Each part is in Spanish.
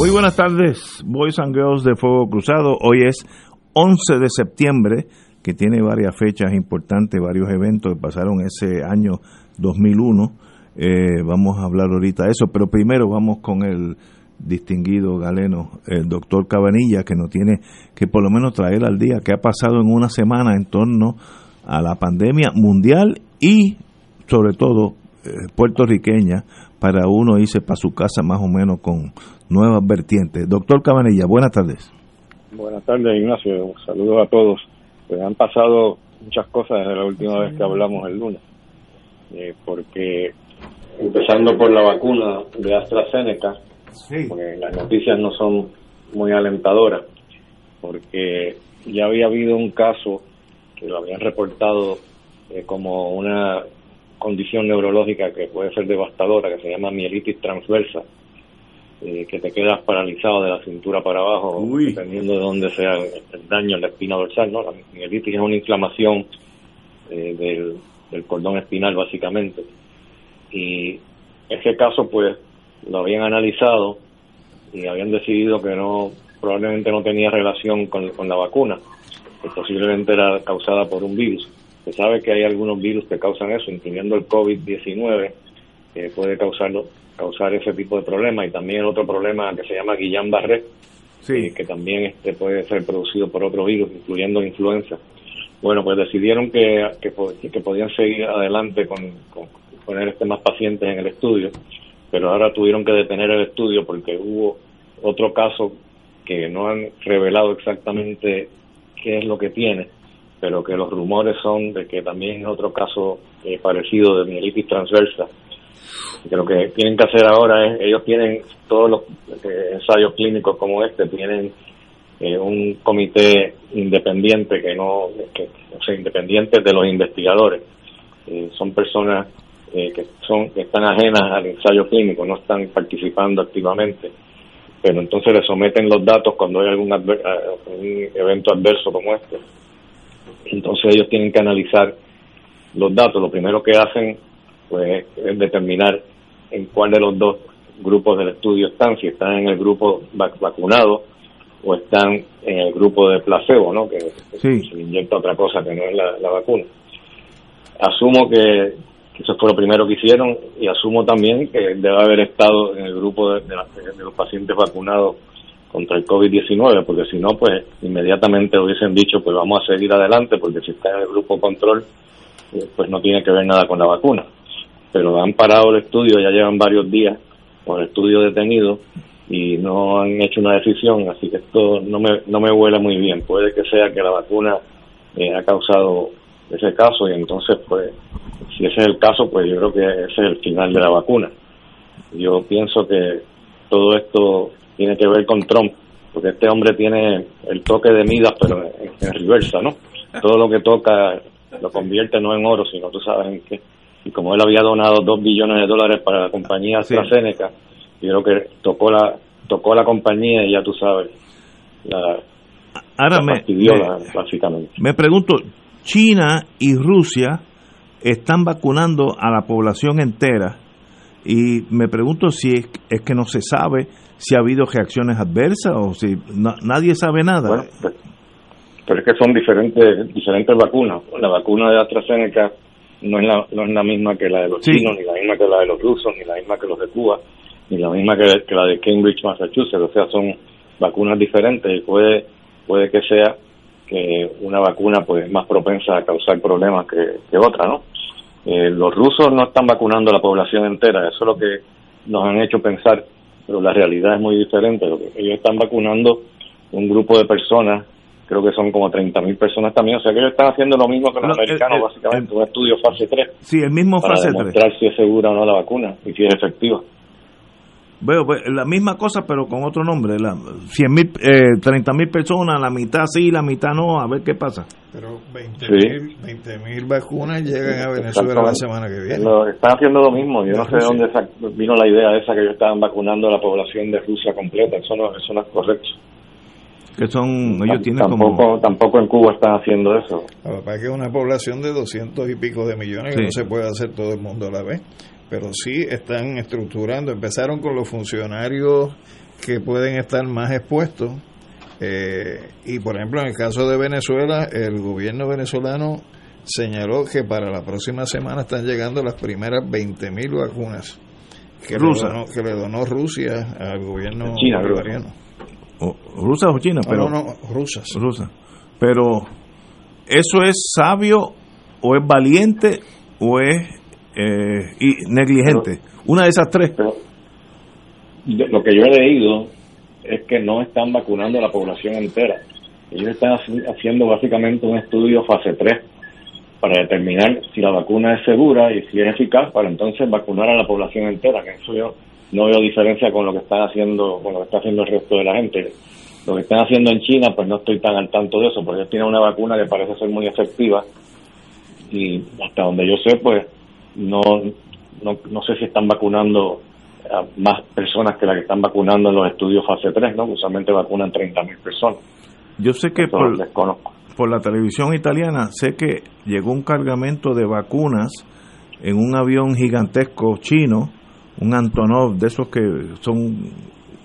Muy buenas tardes, Boys and Girls de Fuego Cruzado. Hoy es 11 de septiembre, que tiene varias fechas importantes, varios eventos que pasaron ese año 2001. Eh, vamos a hablar ahorita de eso, pero primero vamos con el distinguido galeno, el doctor Cabanilla, que nos tiene que por lo menos traer al día qué ha pasado en una semana en torno a la pandemia mundial y sobre todo eh, puertorriqueña para uno irse para su casa más o menos con nuevas vertientes. Doctor Cabanilla, buenas tardes. Buenas tardes, Ignacio. Saludos a todos. Pues han pasado muchas cosas desde la última vez que hablamos el lunes. Eh, porque empezando por la vacuna de AstraZeneca, porque las noticias no son muy alentadoras, porque ya había habido un caso que lo habían reportado eh, como una condición neurológica que puede ser devastadora, que se llama mielitis transversa, eh, que te quedas paralizado de la cintura para abajo, dependiendo de dónde sea el, daño en la espina dorsal, ¿no? La mielitis es una inflamación eh, del, del cordón espinal, básicamente. Y ese caso, pues, lo habían analizado y habían decidido que no, probablemente no tenía relación con, con la vacuna, que posiblemente era causada por un virus. Se sabe que hay algunos virus que causan eso, incluyendo el COVID-19, que puede causarlo causar ese tipo de problemas y también otro problema que se llama Guillain-Barré, eh, que también este puede ser producido por otro virus, incluyendo influenza. Bueno, pues decidieron que, que, podían seguir adelante con, poner este más pacientes en el estudio, pero ahora tuvieron que detener el estudio porque hubo otro caso que no han revelado exactamente qué es lo que tiene, pero que los rumores son de que también es otro caso eh, parecido de mielitis transversa que lo que tienen que hacer ahora es, ellos tienen todos los eh, ensayos clínicos como este, tienen eh, un comité independiente que no, que, o sea, independiente de los investigadores. Son personas que son que están ajenas al ensayo clínico, no están participando activamente, pero entonces le someten los datos cuando hay algún evento adverso como este. Entonces ellos tienen que analizar los datos. Lo primero que hacen pues es determinar en cuál de los dos grupos del estudio están, si están en el grupo vacunado o están en el grupo de placebo, ¿no? Que se inyecta otra cosa que no es la, vacuna. Asumo que, eso fue lo primero que hicieron y asumo también que debe haber estado en el grupo de, los pacientes vacunados contra el COVID-19, porque si no, pues inmediatamente hubiesen dicho, pues vamos a seguir adelante, porque si está en el grupo control, eh, pues no tiene que ver nada con la vacuna pero han parado el estudio, ya llevan varios días con el estudio detenido y no han hecho una decisión, así que esto no me, no me huele muy bien. Puede que sea que la vacuna eh, ha causado ese caso y entonces, pues, si ese es el caso, pues yo creo que ese es el final de la vacuna. Yo pienso que todo esto tiene que ver con Trump, porque este hombre tiene el toque de Midas, pero en, en reversa, ¿no? Todo lo que toca lo convierte no en oro, sino tú sabes en qué y como él había donado dos billones de dólares para la compañía AstraZeneca, yo creo que tocó la tocó la compañía y ya tú sabes, la, Ahora me, básicamente. Me pregunto, China y Rusia están vacunando a la población entera y me pregunto si es, que no se sabe si ha habido reacciones adversas o si nadie sabe nada. Pues, pero es que son diferentes diferentes vacunas. La vacuna de AstraZeneca no es la, no es la misma que la de los chinos, ni la misma que la de los rusos, ni la misma que los de Cuba, ni la misma que, la de Cambridge, Massachusetts. O sea, son vacunas diferentes y puede, puede que sea que una vacuna pues es más propensa a causar problemas que, otra, ¿no? Eh, los rusos no están vacunando a la población entera, eso es lo que nos han hecho pensar, pero la realidad es muy diferente. Ellos están vacunando un grupo de personas, creo que son como 30.000 personas también, o sea que ellos están haciendo lo mismo que los americanos, básicamente, un estudio fase 3. Sí, el mismo fase 3. Para demostrar si es segura o no la vacuna y si es efectiva. Veo pues, la misma cosa, pero con otro nombre. La, 100 mil, eh, 30 mil personas, la mitad sí, la mitad no, a ver qué pasa. Pero 20 mil vacunas llegan a Venezuela la semana que viene. están haciendo lo mismo. Yo no sé de dónde vino la idea esa que ellos estaban vacunando a la población de Rusia completa. Eso no, eso no es correcto. Que son, ellos tienen tampoco, tampoco en Cuba están haciendo eso. Lo que es que es una población de 200 y pico de millones que no se puede hacer todo el mundo a la vez pero sí están estructurando. Empezaron con los funcionarios que pueden estar más expuestos. Eh, y por ejemplo, en el caso de Venezuela, el gobierno venezolano señaló que para la próxima semana están llegando las primeras 20.000 vacunas que, le donó, que le donó Rusia al gobierno bolivariano. O, ¿Rusas o China? Pero, no, no, rusas. Pero, ¿eso es sabio o es valiente o es eh, y negligente. Una de esas tres. lo que yo he leído es que no están vacunando a la población entera. Ellos están haciendo básicamente un estudio fase 3 para determinar si la vacuna es segura y si es eficaz para entonces vacunar a la población entera. Que eso yo no veo diferencia con lo que están haciendo, con lo que está haciendo el resto de la gente. Lo que están haciendo en China, pues no estoy tan al tanto de eso, porque ellos tienen una vacuna que parece ser muy efectiva y hasta donde yo sé, pues no, no, no sé si están vacunando a más personas que las que están vacunando en los estudios fase 3, ¿no? Usualmente vacunan 30.000 personas. Yo sé que por, por la televisión italiana, sé que llegó un cargamento de vacunas en un avión gigantesco chino, un Antonov, de esos que son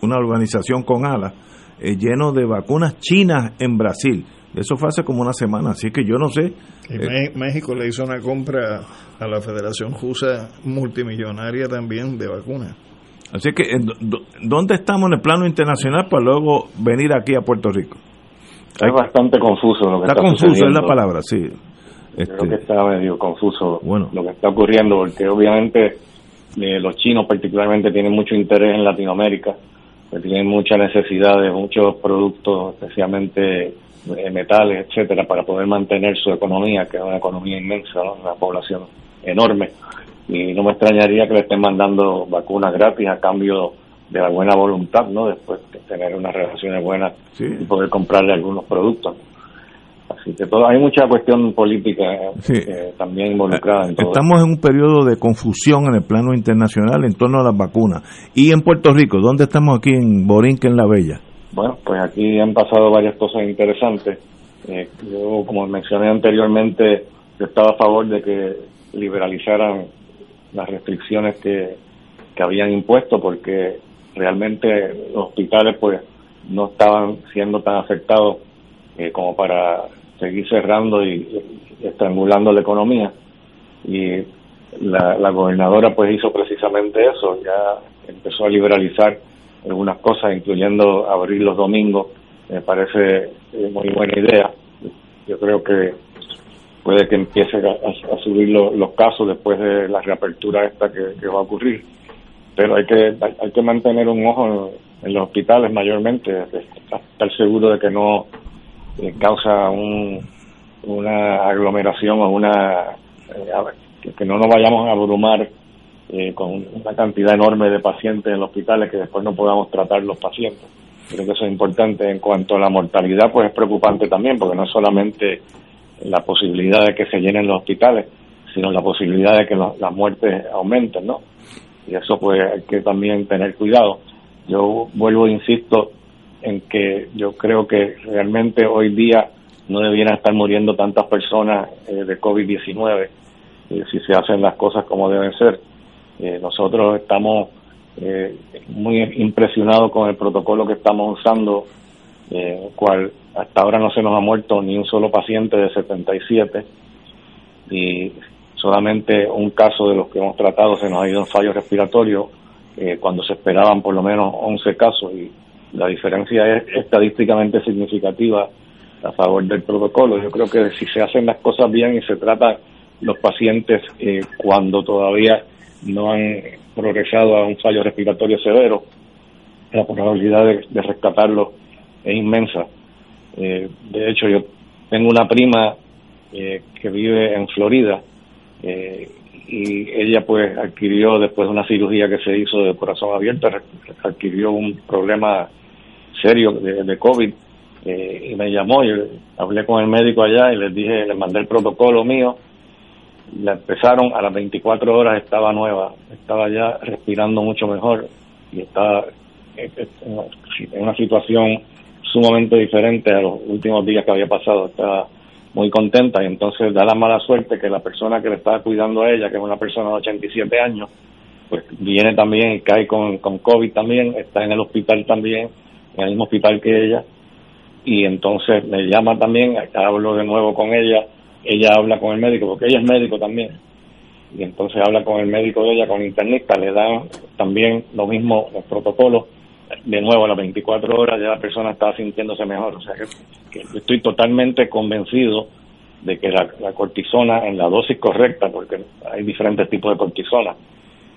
una organización con alas, eh, lleno de vacunas chinas en Brasil. Eso fue hace como una semana, así que yo no sé. Eh, México le hizo una compra a la Federación Rusa multimillonaria también de vacunas. Así que, ¿dónde estamos en el plano internacional para luego venir aquí a Puerto Rico? Es bastante confuso lo que está, está confuso es la palabra, sí. Creo que está medio confuso bueno. lo que está ocurriendo, porque obviamente eh, los chinos particularmente tienen mucho interés en Latinoamérica, pues tienen mucha necesidad de muchos productos, especialmente eh, metales, etcétera, para poder mantener su economía, que es una economía inmensa, una población enorme. Y no me extrañaría que le estén mandando vacunas gratis a cambio de la buena voluntad, ¿no? Después de tener unas relaciones buenas y poder comprarle algunos productos. Así que todo, hay mucha cuestión política eh, también involucrada en todo. Estamos en un periodo de confusión en el plano internacional en torno a las vacunas. Y en Puerto Rico, ¿dónde estamos aquí en Borinque, en La Bella? Bueno, pues aquí han pasado varias cosas interesantes. Eh, yo, como mencioné anteriormente, estaba a favor de que liberalizaran las restricciones que, que habían impuesto porque realmente los hospitales pues no estaban siendo tan afectados eh, como para seguir cerrando y, estrangulando la economía y la, la gobernadora pues hizo precisamente eso ya empezó a liberalizar algunas cosas, incluyendo abrir los domingos, me parece eh, muy buena idea. Yo creo que puede que empiece a, subir los casos después de la reapertura esta que, va a ocurrir. Pero hay que hay, que mantener un ojo en, los hospitales mayormente, estar seguro de que no eh, causa un, una aglomeración o una eh, que no nos vayamos a abrumar eh, con una cantidad enorme de pacientes en los hospitales que después no podamos tratar los pacientes. Creo que eso es importante. En cuanto a la mortalidad, pues es preocupante también, porque no es solamente la posibilidad de que se llenen los hospitales, sino la posibilidad de que las muertes aumenten, ¿no? Y eso pues hay que también tener cuidado. Yo vuelvo, e insisto, en que yo creo que realmente hoy día no debieran estar muriendo tantas personas eh, de COVID-19 eh, si se hacen las cosas como deben ser. Eh, nosotros estamos eh, muy impresionados con el protocolo que estamos usando, eh, cual hasta ahora no se nos ha muerto ni un solo paciente de 77 y solamente un caso de los que hemos tratado se nos ha ido en fallo respiratorio eh, cuando se esperaban por lo menos 11 casos y la diferencia es estadísticamente significativa a favor del protocolo. Yo creo que si se hacen las cosas bien y se tratan los pacientes eh, cuando todavía no han progresado a un fallo respiratorio severo, la probabilidad de, rescatarlo es inmensa. Eh, de hecho, yo tengo una prima eh, que vive en Florida y ella pues adquirió después de una cirugía que se hizo de corazón abierto, adquirió un problema serio de, de COVID eh, y me llamó, y hablé con el médico allá y les dije, les mandé el protocolo mío, la empezaron, a las 24 horas estaba nueva, estaba ya respirando mucho mejor y estaba en una situación sumamente diferente a los últimos días que había pasado, estaba muy contenta y entonces da la mala suerte que la persona que le estaba cuidando a ella, que es una persona de 87 años, pues viene también y cae con, con COVID también, está en el hospital también, en el mismo hospital que ella, y entonces me llama también, hablo de nuevo con ella, ella habla con el médico, porque ella es médico también, y entonces habla con el médico de ella, con el internista, le dan también lo mismo, los protocolos, de nuevo a las 24 horas ya la persona está sintiéndose mejor, o sea que, estoy totalmente convencido de que la, cortisona en la dosis correcta, porque hay diferentes tipos de cortisona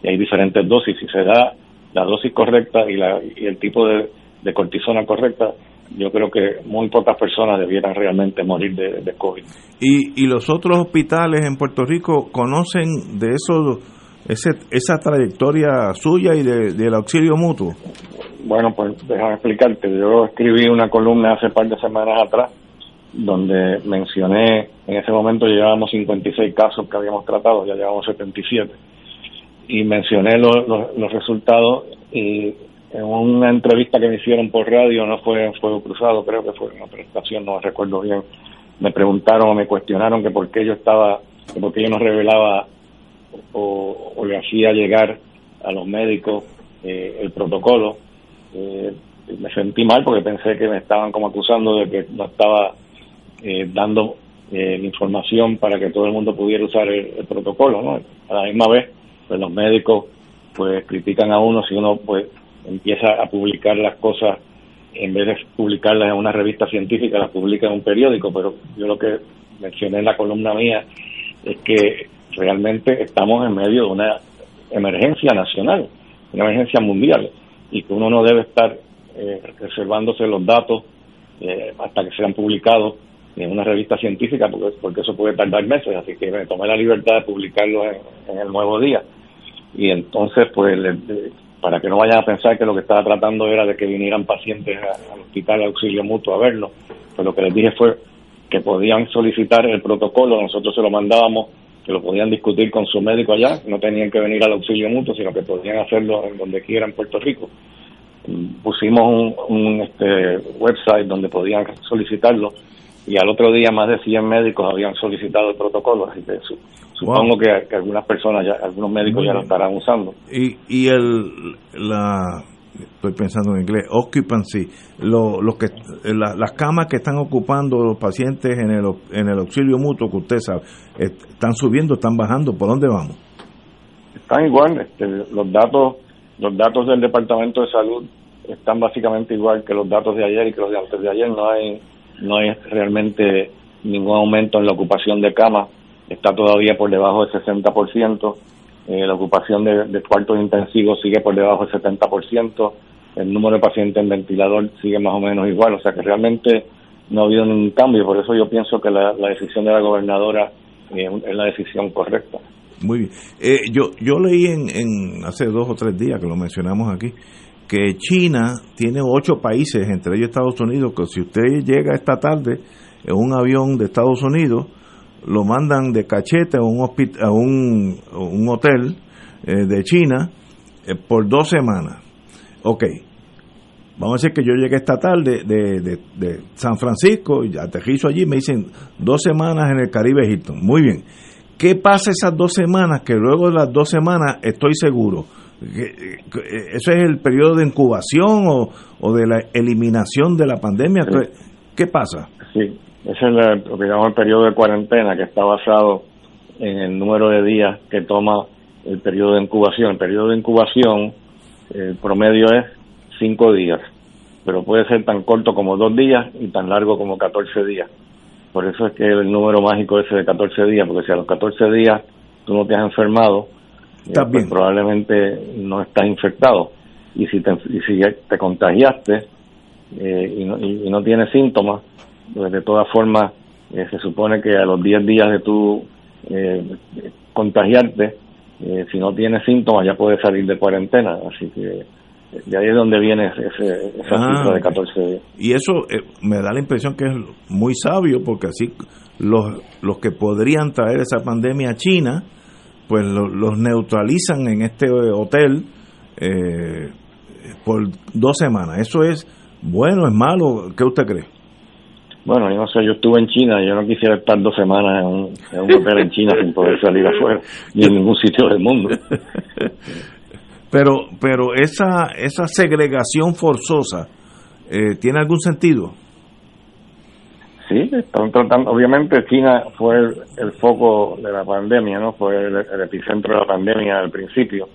y hay diferentes dosis, si se da la dosis correcta y, la, y el tipo de, de cortisona correcta, yo creo que muy pocas personas debieran realmente morir de, COVID. ¿Y, ¿Y los otros hospitales en Puerto Rico conocen de eso, ese, esa trayectoria suya y de, del auxilio mutuo? Bueno, pues déjame explicarte. Yo escribí una columna hace par de semanas atrás donde mencioné, en ese momento llevábamos 56 casos que habíamos tratado, ya llevamos 77, y mencioné los resultados y en una entrevista que me hicieron por radio, no fue en Fuego Cruzado, creo que fue en una prestación, no recuerdo bien, me preguntaron o me cuestionaron que por qué yo estaba, que por qué yo no revelaba o, le hacía llegar a los médicos eh, el protocolo. Eh, me sentí mal porque pensé que me estaban como acusando de que no estaba eh, dando la información para que todo el mundo pudiera usar el, protocolo, ¿no? A la misma vez, pues los médicos pues critican a uno si uno pues empieza a publicar las cosas, en vez de publicarlas en una revista científica, las publica en un periódico, pero yo lo que mencioné en la columna mía es que realmente estamos en medio de una emergencia nacional, una emergencia mundial, y que uno no debe estar eh, reservándose los datos eh, hasta que sean publicados en una revista científica, porque, porque eso puede tardar meses, así que me tomé la libertad de publicarlo en, el nuevo día. Y entonces, pues, para que no vayan a pensar que lo que estaba tratando era de que vinieran pacientes al hospital de auxilio mutuo a verlo. Pues lo que les dije fue que podían solicitar el protocolo, nosotros se lo mandábamos, que lo podían discutir con su médico allá, no tenían que venir al auxilio mutuo, sino que podían hacerlo en donde quiera en Puerto Rico. Pusimos un, este, website donde podían solicitarlo y al otro día más de 100 médicos habían solicitado el protocolo, así que supongo que, algunas personas, ya, algunos médicos ya lo estarán usando. Y, y el, la, estoy pensando en inglés, occupancy, lo, lo que, las camas que están ocupando los pacientes en el, en el auxilio mutuo, que usted sabe, están subiendo, están bajando, ¿por dónde vamos? Están igual, este, los datos los datos del Departamento de Salud están básicamente igual que los datos de ayer y que los de antes de ayer, no hay no hay realmente ningún aumento en la ocupación de camas, está todavía por debajo del 60%, eh, la ocupación de, cuartos intensivos sigue por debajo del 70%, el número de pacientes en ventilador sigue más o menos igual, o sea que realmente no ha habido ningún cambio, por eso yo pienso que la, decisión de la gobernadora eh, es la decisión correcta. Muy bien. Eh, yo, yo leí en, hace dos o tres días que lo mencionamos aquí, que China tiene ocho países, entre ellos Estados Unidos, que si usted llega esta tarde en un avión de Estados Unidos, lo mandan de cachete a un, a un, un hotel eh, de China eh, por dos semanas. Ok, vamos a decir que yo llegué esta tarde de, de, de San Francisco y aterrizo allí, me dicen dos semanas en el Caribe Hilton. Muy bien. ¿Qué pasa esas dos semanas? Que luego de las dos semanas estoy seguro ¿Eso es el periodo de incubación o, de la eliminación de la pandemia? ¿Qué pasa? Sí, es el, lo que llamamos el periodo de cuarentena, que está basado en el número de días que toma el periodo de incubación. El periodo de incubación, el promedio es cinco días. pero puede ser tan corto como dos días y tan largo como 14 días. Por eso es que el número mágico ese de 14 días, porque si a los 14 días tú no te has enfermado, eh, pues probablemente no estás infectado. Y si te, y si te contagiaste eh, y, no, y, no tienes síntomas, pues de todas formas eh, se supone que a los 10 días de tu contagiarte, si no tienes síntomas ya puedes salir de cuarentena. Así que de ahí es donde viene ese, esa ah, cifra de 14 días. Y eso me da la impresión que es muy sabio, porque así los, los que podrían traer esa pandemia a China, pues los neutralizan en este hotel eh, por dos semanas. ¿Eso es bueno, es malo? ¿Qué usted cree? Bueno, yo no sé, yo estuve en China, yo no quisiera estar dos semanas en un, hotel en China sin poder salir afuera, ni en ningún sitio del mundo. Pero, pero esa, esa segregación forzosa, eh, ¿tiene algún sentido? Sí, están tratando, obviamente China fue el, foco de la pandemia, ¿no? Fue el, epicentro de la pandemia al principio,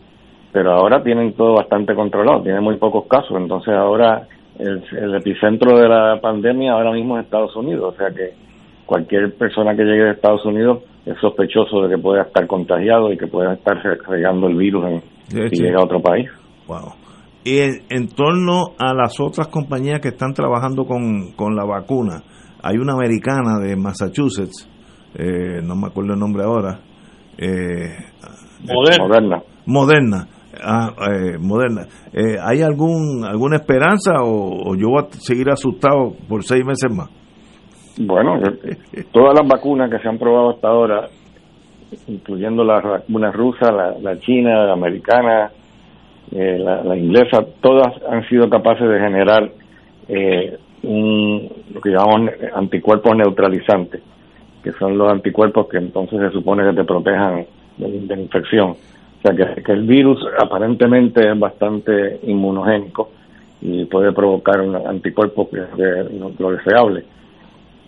pero ahora tienen todo bastante controlado, tienen muy pocos casos, entonces ahora el, el epicentro de la pandemia ahora mismo es Estados Unidos, o sea que cualquier persona que llegue de Estados Unidos es sospechoso de que pueda estar contagiado y que pueda estar regando el virus en, si llega a otro país. Wow. Y en, torno a las otras compañías que están trabajando con, con la vacuna, hay una americana de Massachusetts, eh, no me acuerdo el nombre ahora. Eh, Moderna. Moderna. Ah, eh, moderna. Eh, ¿Hay algún alguna esperanza o, yo voy a seguir asustado por seis meses más? Bueno, todas las vacunas que se han probado hasta ahora, incluyendo las vacunas rusas, la, china, la americana, la, la, inglesa, todas han sido capaces de generar eh, un, lo que llamamos anticuerpos neutralizantes, que son los anticuerpos que entonces se supone que te protejan de, la infección. O sea, que, el virus aparentemente es bastante inmunogénico y puede provocar un anticuerpo que es lo deseable.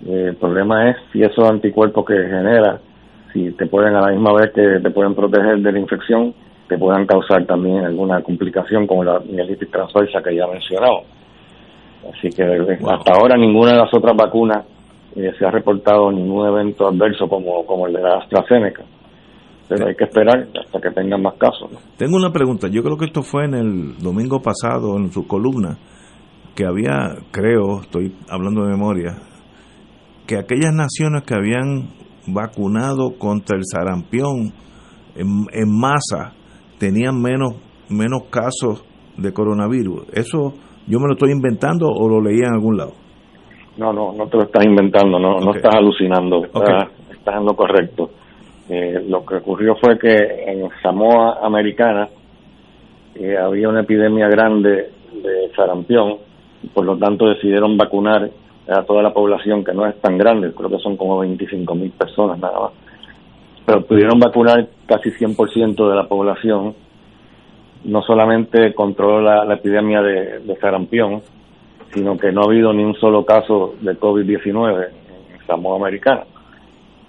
Eh, el problema es si esos anticuerpos que genera, si te pueden a la misma vez que te pueden proteger de la infección, te puedan causar también alguna complicación como la mielitis transversa que ya he mencionado. Así que hasta ahora ninguna de las otras vacunas eh, se ha reportado ningún evento adverso como, como el de la AstraZeneca. Pero hay que esperar hasta que tengan más casos. Tengo una pregunta. Yo creo que esto fue en el domingo pasado, en su columna, que había, creo, estoy hablando de memoria, que aquellas naciones que habían vacunado contra el sarampión en, en masa tenían menos, menos casos de coronavirus. ¿Eso yo me lo estoy inventando o lo leí en algún lado? No, no, no te lo estás inventando, no, no estás alucinando, estás, en lo correcto. Eh, lo que ocurrió fue que en Samoa Americana eh, había una epidemia grande de sarampión, por lo tanto decidieron vacunar a toda la población, que no es tan grande, creo que son como 25 mil personas nada más. Pero pudieron vacunar casi 100% de la población no solamente controló la, epidemia de, sarampión, sino que no ha habido ni un solo caso de COVID-19 en Samoa Americana.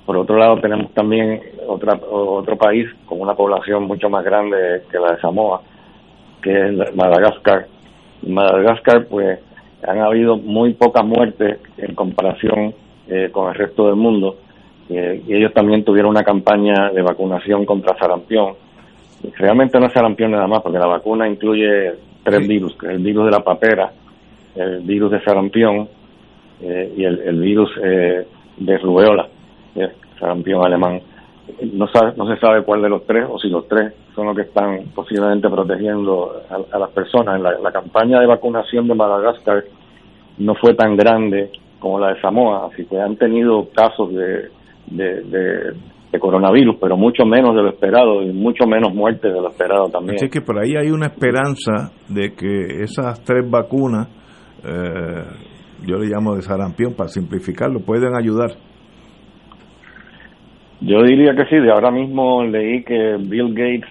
Por otro lado, tenemos también otra, otro país con una población mucho más grande que la de Samoa, que es Madagascar. En Madagascar, pues, han habido muy pocas muertes en comparación eh, con el resto del mundo. Eh, y ellos también tuvieron una campaña de vacunación contra sarampión realmente no es sarampión nada más, porque la vacuna incluye tres virus, el virus de la papera, el virus de sarampión eh, y el, virus eh, de rubeola, el sarampión alemán. No, sabe, no se sabe cuál de los tres o si los tres son los que están posiblemente protegiendo a, las personas. La, la campaña de vacunación de Madagascar no fue tan grande como la de Samoa, así que han tenido casos de coronavirus, pero mucho menos de lo esperado y mucho menos muertes de lo esperado también. Así que por ahí hay una esperanza de que esas tres vacunas, eh, yo le llamo de sarampión para simplificarlo, pueden ayudar. Yo diría que sí, de ahora mismo leí que Bill Gates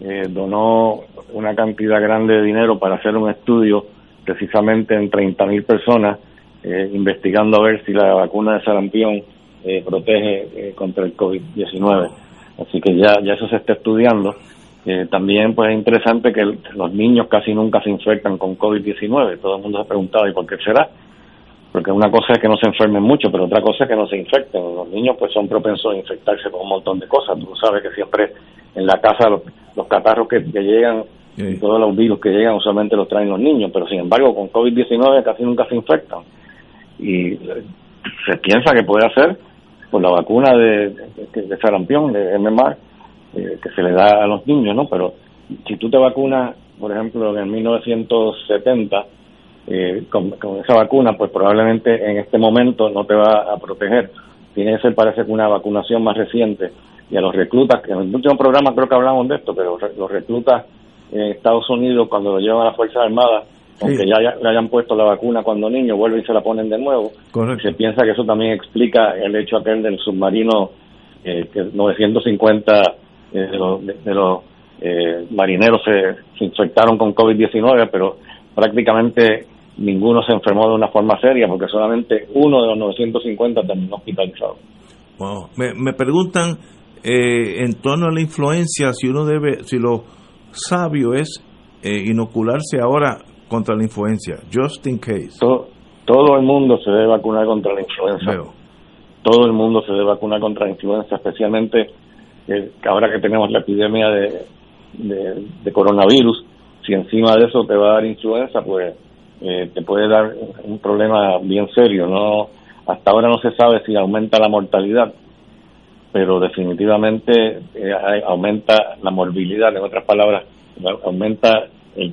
eh, donó una cantidad grande de dinero para hacer un estudio precisamente en 30.000 personas, eh, investigando a ver si la vacuna de sarampión eh, protege eh, contra el COVID-19. Así que ya, ya eso se está estudiando Eh, también pues es interesante que los niños casi nunca se infectan con COVID-19. Todo el mundo se ha preguntado, ¿y por qué será? Porque una cosa es que no se enfermen mucho, pero otra cosa es que no se infecten. Los niños pues son propensos a infectarse con un montón de cosas. Tú sabes que siempre en la casa los, catarros que, llegan y todos los virus que llegan usualmente los traen los niños, pero sin embargo con COVID-19 casi nunca se infectan. Y se piensa que puede hacer por la vacuna de, de, de sarampión, de MMR, eh, que se le da a los niños, ¿no? Pero si tú te vacunas, por ejemplo, en 1970, eh, con, esa vacuna, pues probablemente en este momento no te va a proteger. Tiene que ser, parece que una vacunación más reciente. Y a los reclutas, que en el último programa creo que hablamos de esto, pero los reclutas en Estados Unidos, cuando lo llevan a las Fuerzas Armadas, aunque ya le hayan puesto la vacuna cuando niño, vuelven y se la ponen de nuevo. Se piensa que eso también explica el hecho aquel del submarino eh, que 950 eh, de los, de, los eh, marineros se, infectaron con COVID-19, pero prácticamente ninguno se enfermó de una forma seria porque solamente uno de los 950 terminó hospitalizado. Me, me preguntan eh, en torno a la influencia si uno debe, si lo sabio es inocularse ahora contra la influencia, just in case. Todo, todo el mundo se debe vacunar contra la influenza. Todo el mundo se debe vacunar contra la influenza, especialmente que ahora que tenemos la epidemia de, de, coronavirus, si encima de eso te va a dar influenza, pues eh, te puede dar un problema bien serio. No, hasta ahora no se sabe si aumenta la mortalidad, pero definitivamente eh, aumenta la morbilidad. En otras palabras, aumenta el,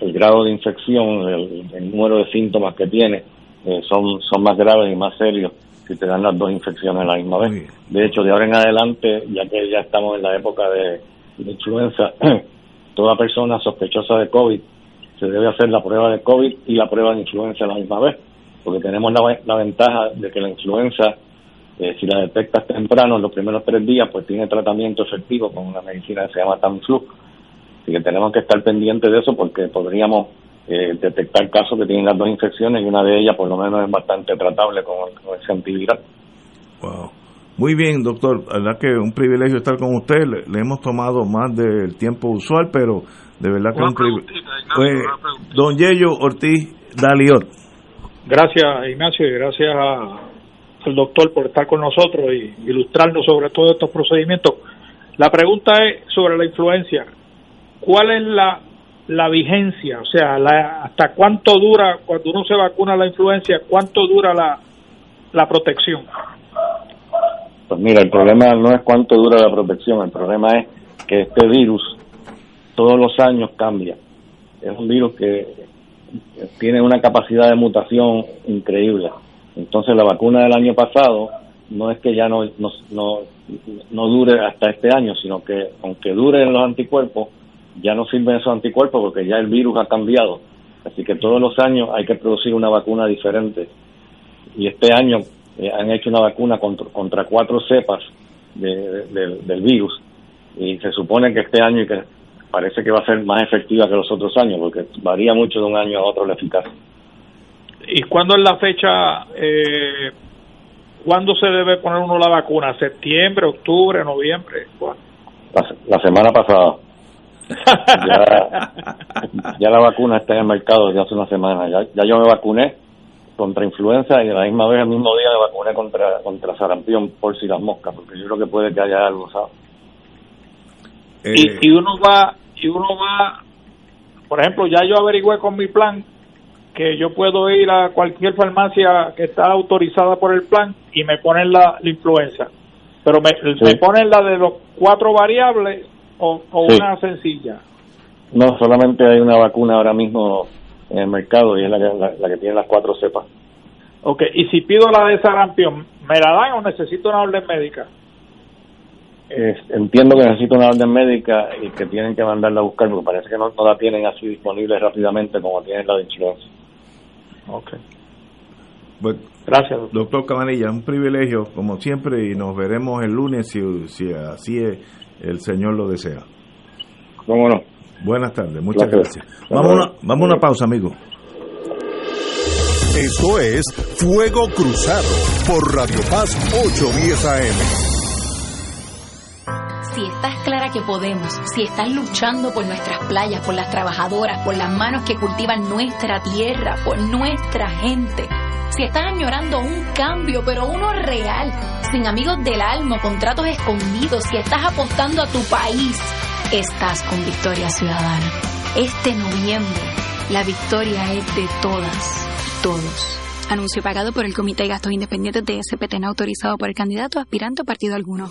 el grado de infección, el, número de síntomas que tiene eh, son son más graves y más serios si te dan las dos infecciones a la misma vez. De hecho, de ahora en adelante, ya que ya estamos en la época de, influenza, toda persona sospechosa de COVID se debe hacer la prueba de COVID y la prueba de influenza a la misma vez, porque tenemos la, ventaja de que la influenza, eh, si la detectas temprano, en los primeros tres días, pues tiene tratamiento efectivo con una medicina que se llama Tamiflu. Así que tenemos que estar pendientes de eso porque podríamos eh, detectar casos que tienen las dos infecciones y una de ellas por lo menos es bastante tratable con, ese antiviral. Wow. Muy bien, doctor. La verdad que un privilegio estar con usted. Le, hemos tomado más del tiempo usual, pero de verdad que un privilegio. Pues, don Yello Ortiz Daliot. Gracias, Ignacio, y gracias al doctor por estar con nosotros y ilustrarnos sobre todos estos procedimientos. La pregunta es sobre la influencia. ¿Cuál es la la vigencia, o sea, hasta cuánto dura cuando uno se vacuna la influencia, cuánto dura la, la protección. Pues mira, el problema no es cuánto dura la protección, el problema es que este virus todos los años cambia. Es un virus que tiene una capacidad de mutación increíble. Entonces la vacuna del año pasado no es que ya no, no, no, no dure hasta este año, sino que aunque duren los anticuerpos, ya no sirven esos anticuerpos porque ya el virus ha cambiado. Así que todos los años hay que producir una vacuna diferente. Y este año eh, han hecho una vacuna contra, cuatro cepas del virus. Y se supone que este año que parece que va a ser más efectiva que los otros años porque varía mucho de un año a otro la eficacia. ¿Y cuándo es la fecha? Eh, ¿Cuándo se debe poner uno la vacuna? ¿Septiembre, octubre, noviembre? la semana pasada ya, ya la vacuna está en el mercado desde hace una semana. Ya, ya yo me vacuné contra influenza y a la misma vez, el mismo día, me vacuné contra, contra sarampión por si las moscas, porque yo creo que puede que haya algo, ¿sabes? Y, y uno va, y uno va, por ejemplo, ya yo averigüé con mi plan que yo puedo ir a cualquier farmacia que está autorizada por el plan y me ponen la, influenza. Pero me, me ponen la de los cuatro variables o, una sencilla? No, solamente hay una vacuna ahora mismo en el mercado y es la que, la, que tiene las cuatro cepas. Ok, y si pido la de sarampión, ¿me la dan o necesito una orden médica? Entiendo que necesito una orden médica y que tienen que mandarla a buscar porque parece que no, la tienen así disponible rápidamente como tienen la de influenza. Ok. Gracias. Doctor Cabanilla, un privilegio como siempre y nos veremos el lunes si, si así es el Señor lo desea. ¿Cómo no? Buenas tardes, muchas gracias. Vamos, a una, vamos a una pausa, amigo. Esto es Fuego Cruzado por Radio Paz 810 AM. Si estás clara que podemos, si estás luchando por nuestras playas, por las trabajadoras, por las manos que cultivan nuestra tierra, por nuestra gente, si estás añorando un cambio, pero uno real, sin amigos del alma, contratos escondidos, si estás apostando a tu país, estás con Victoria Ciudadana. Este noviembre, la victoria es de todas todos. Anuncio pagado por el Comité de Gastos Independientes de SPT, no autorizado por el candidato aspirante a partido alguno.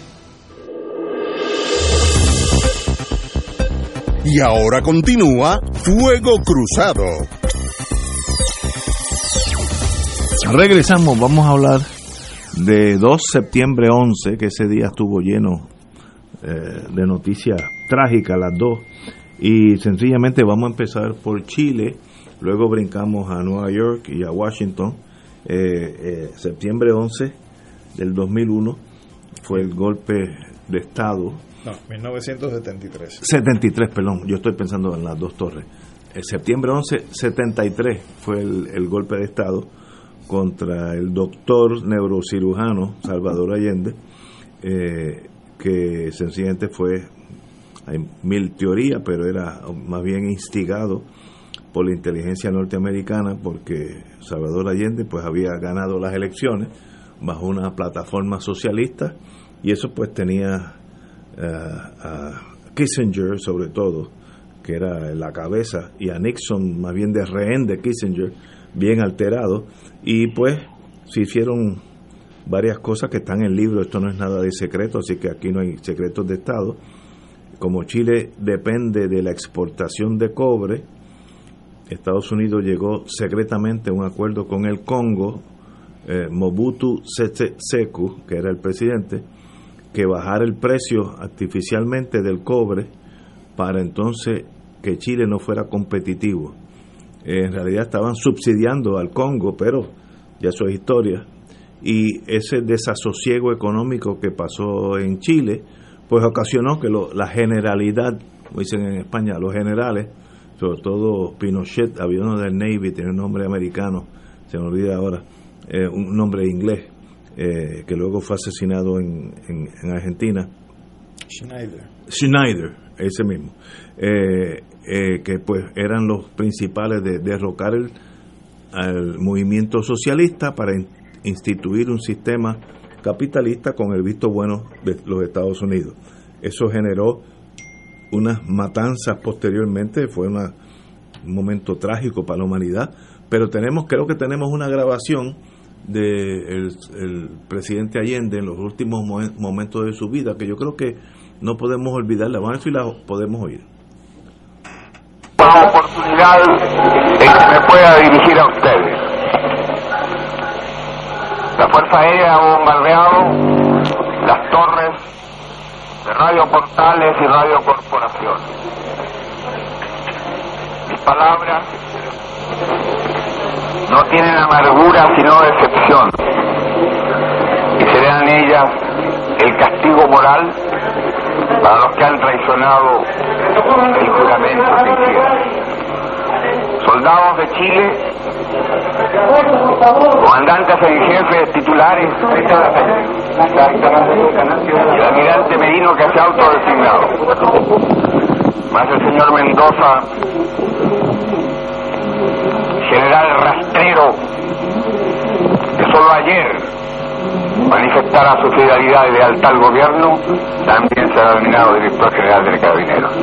Y ahora continúa Fuego Cruzado. Regresamos, vamos a hablar de 2 septiembre 11, que ese día estuvo lleno eh, de noticias trágicas, las dos. Y sencillamente vamos a empezar por Chile, luego brincamos a Nueva York y a Washington. Eh, eh, septiembre 11 del 2001 fue el golpe de Estado no, 1973. 73, perdón, yo estoy pensando en las dos torres. El septiembre 11, 73 fue el, golpe de Estado contra el doctor neurocirujano Salvador Allende, eh, que sencillamente fue, hay mil teorías, pero era más bien instigado por la inteligencia norteamericana porque Salvador Allende pues había ganado las elecciones bajo una plataforma socialista y eso pues tenía a Kissinger sobre todo, que era la cabeza, y a Nixon más bien de rehén de Kissinger, bien alterado, y pues se hicieron varias cosas que están en el libro, esto no es nada de secreto, así que aquí no hay secretos de Estado. Como Chile depende de la exportación de cobre, Estados Unidos llegó secretamente a un acuerdo con el Congo, eh, Mobutu Sese Seku, que era el presidente, que bajar el precio artificialmente del cobre para entonces que Chile no fuera competitivo. En realidad estaban subsidiando al Congo, pero ya eso es historia. Y ese desasosiego económico que pasó en Chile, pues ocasionó que la generalidad, como dicen en España, los generales, sobre todo Pinochet, había uno del Navy, tiene un nombre americano, se me olvida ahora, eh, un nombre inglés, eh, que luego fue asesinado en, en, Argentina. Schneider. Schneider, ese mismo. Eh, eh, que pues eran los principales de derrocar el, al movimiento socialista para instituir un sistema capitalista con el visto bueno de los Estados Unidos. Eso generó unas matanzas posteriormente, fue un momento trágico para la humanidad, pero tenemos, creo que tenemos una grabación del de el presidente Allende en los últimos momentos de su vida, que yo creo que no podemos olvidarla. Vamos a ver la podemos oír. la oportunidad en que me pueda dirigir a ustedes. La Fuerza Aérea ha bombardeado las torres de Radio Portales y Radio Corporación. Mis palabras no tienen amargura sino decepción y serán ellas el castigo moral para los que han traicionado el juramento que. Soldados de Chile, comandantes en jefe titulares, el almirante Merino que se ha autodesignado. Más el señor Mendoza, general rastrero, que solo ayer manifestara su fidelidad y lealtad al gobierno, también será nominado director general del Carabineros.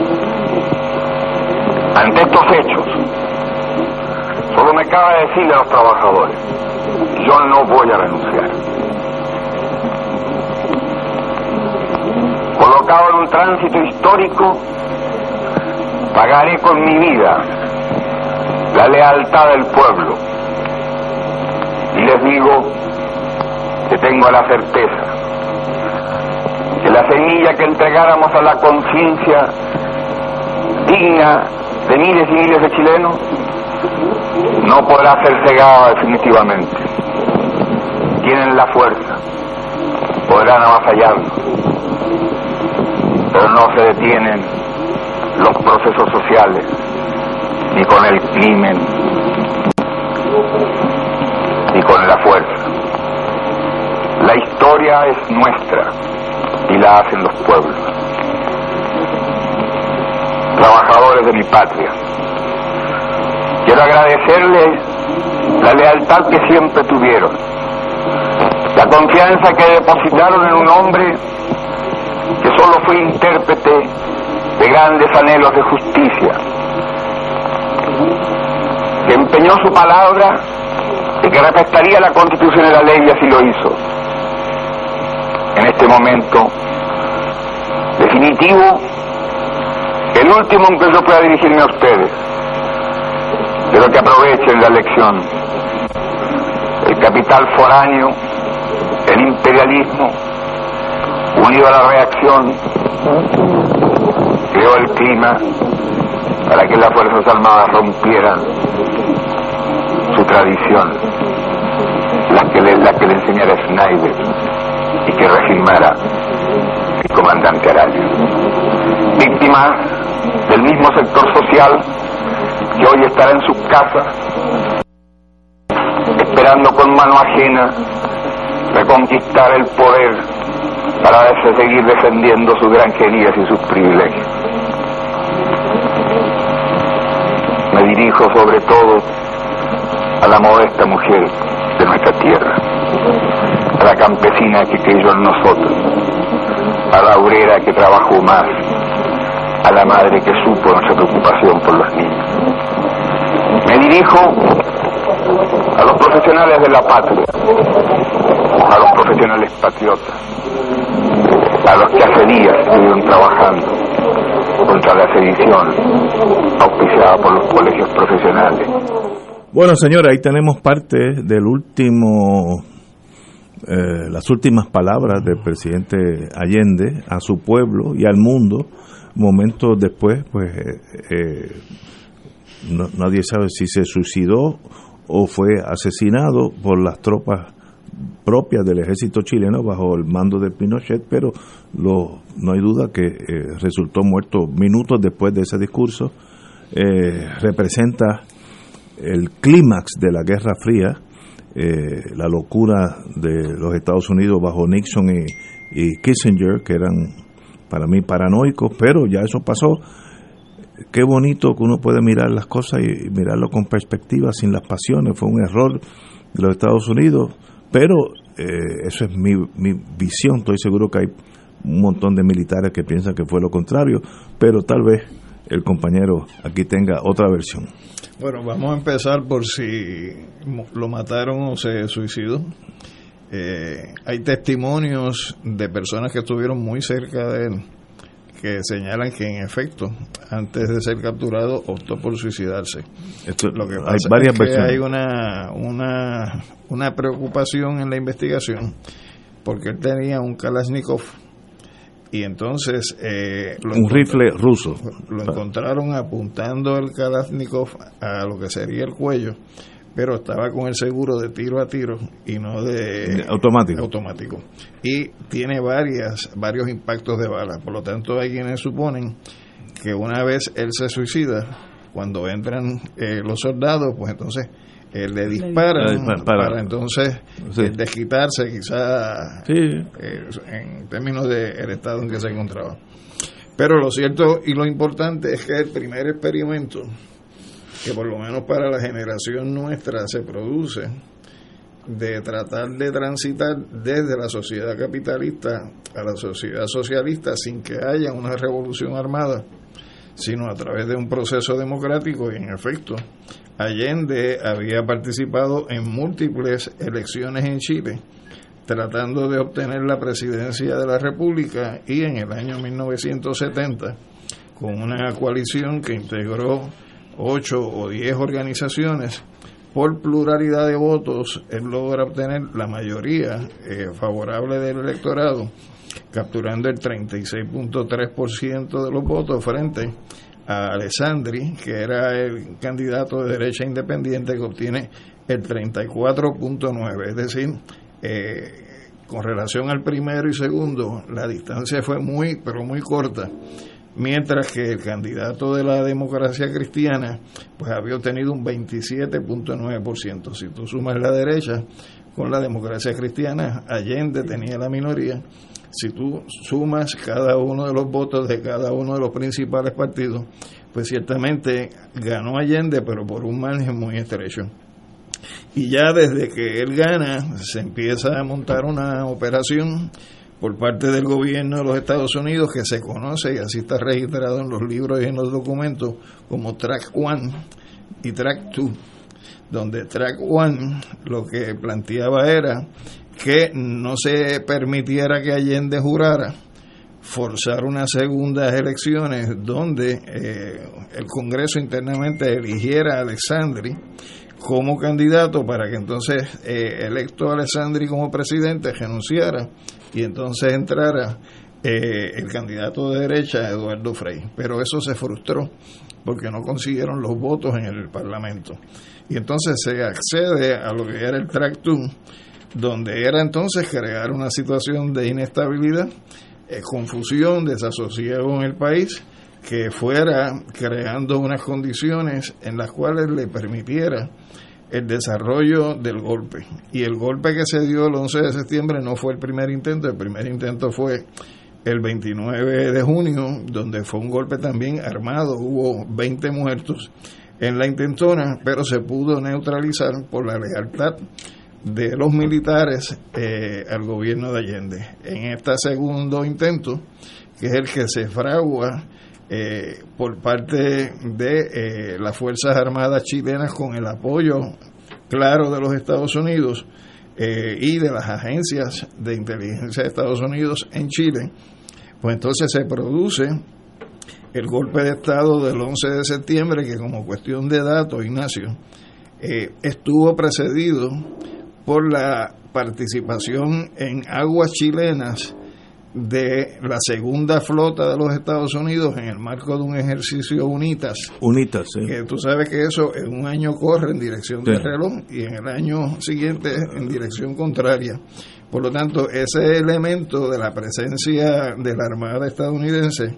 Ante estos hechos, solo me cabe decirle a los trabajadores, yo no voy a renunciar. Colocado en un tránsito histórico, pagaré con mi vida la lealtad del pueblo. Y les digo que tengo la certeza que la semilla que entregáramos a la conciencia digna de miles y miles de chilenos no podrá ser cegada definitivamente. Tienen la fuerza, podrán avasallarnos, pero no se detienen los procesos sociales ni con el crimen ni con la fuerza. La historia es nuestra y la hacen los pueblos. Trabajadores de mi patria, quiero agradecerles la lealtad que siempre tuvieron, la confianza que depositaron en un hombre que solo fue intérprete de grandes anhelos de justicia, que empeñó su palabra y que respetaría la constitución y la ley y así lo hizo. En este momento definitivo, el último en que yo pueda dirigirme a ustedes, pero que aprovechen la lección. El capital foráneo, el imperialismo, unido a la reacción, creó el clima para que las Fuerzas Armadas rompieran su tradición, la que le, la que enseñara Schneider y que regimara el comandante Araya. Víctima del mismo sector social que hoy estará en sus casas esperando con mano ajena reconquistar el poder para seguir defendiendo sus granjerías y sus privilegios. Me dirijo sobre todo a la modesta mujer de nuestra tierra, a la campesina que creyó en nosotros, a la obrera que trabajó más, a la madre que supo nuestra preocupación por los niños. Me dirijo a los profesionales de la patria, a los profesionales patriotas, a los que hace días estuvieron trabajando contra la sedición auspiciada por los colegios profesionales. Bueno, señora, ahí tenemos parte del último, eh, las últimas palabras del presidente Allende a su pueblo y al mundo. Momentos después, pues eh, eh, nadie sabe si se suicidó o fue asesinado por las tropas propias del ejército chileno bajo el mando de Pinochet, pero lo, no hay duda que resultó muerto minutos después de ese discurso. representa el clímax de la Guerra Fría, eh, la locura de los Estados Unidos bajo Nixon y, Kissinger, que eran para mí paranoicos, pero ya eso pasó. Qué bonito que uno puede mirar las cosas y mirarlo con perspectiva, sin las pasiones. Fue un error de los Estados Unidos, pero eh, eso es mi, mi visión. Estoy seguro que hay un montón de militares que piensan que fue lo contrario, pero tal vez el compañero aquí tenga otra versión. Bueno, vamos a empezar por si lo mataron o se suicidó. Eh, hay testimonios de personas que estuvieron muy cerca de él que señalan que en efecto antes de ser capturado optó por suicidarse. Lo que pasa hay varias es que hay una, una, una preocupación en la investigación porque él tenía un Kalashnikov y entonces eh, un rifle ruso lo encontraron apuntando el Kalashnikov a lo que sería el cuello pero estaba con el seguro de tiro a tiro y no de automático. automático. Y tiene varias, varios impactos de bala. Por lo tanto, hay quienes suponen que una vez él se suicida, cuando entran eh, los soldados, pues entonces él le disparan para, entonces desquitarse quizá eh, en términos del estado en que se encontraba. Pero lo cierto y lo importante es que el primer experimento que por lo menos para la generación nuestra se produce de tratar de transitar desde la sociedad capitalista a la sociedad socialista sin que haya una revolución armada, sino a través de un proceso democrático y en efecto Allende había participado en múltiples elecciones en Chile tratando de obtener la presidencia de la República y en el año 1970 con una coalición que integró ocho o diez organizaciones, por pluralidad de votos, él logra obtener la mayoría eh, favorable del electorado, capturando el 36.3% de los votos frente a Alessandri, que era el candidato de derecha independiente que obtiene el 34.9%. Es decir, eh, con relación al primero y segundo, la distancia fue muy, pero muy corta mientras que el candidato de la democracia cristiana pues había obtenido un 27.9%. Si tú sumas la derecha con la democracia cristiana, Allende tenía la minoría. Si tú sumas cada uno de los votos de cada uno de los principales partidos, pues ciertamente ganó Allende, pero por un margen muy estrecho. Y ya desde que él gana, se empieza a montar una operación por parte del gobierno de los Estados Unidos que se conoce y así está registrado en los libros y en los documentos como Track One y Track Two, donde Track One lo que planteaba era que no se permitiera que Allende jurara forzar unas segundas elecciones donde eh, el Congreso internamente eligiera a Alexandri como candidato para que entonces eh, electo Alessandri como presidente renunciara y entonces entrara eh, el candidato de derecha, Eduardo Frei. Pero eso se frustró porque no consiguieron los votos en el Parlamento. Y entonces se accede a lo que era el Tractum, donde era entonces crear una situación de inestabilidad, eh, confusión, desasosiego en el país, que fuera creando unas condiciones en las cuales le permitiera el desarrollo del golpe. Y el golpe que se dio el 11 de septiembre no fue el primer intento, el primer intento fue el 29 de junio, donde fue un golpe también armado, hubo 20 muertos en la intentona, pero se pudo neutralizar por la lealtad de los militares eh, al gobierno de Allende. En este segundo intento, que es el que se fragua eh, por parte de eh, las Fuerzas Armadas chilenas con el apoyo claro de los Estados Unidos eh, y de las agencias de inteligencia de Estados Unidos en Chile, pues entonces se produce el golpe de Estado del 11 de septiembre, que como cuestión de datos, Ignacio, estuvo precedido por la participación en aguas chilenas de la segunda flota de los Estados Unidos en el marco de un ejercicio UNITAS. UNITAS, sí. Que tú sabes que eso en un año corre en dirección del reloj y en el año siguiente en dirección contraria. Por lo tanto, ese elemento de la presencia de la Armada estadounidense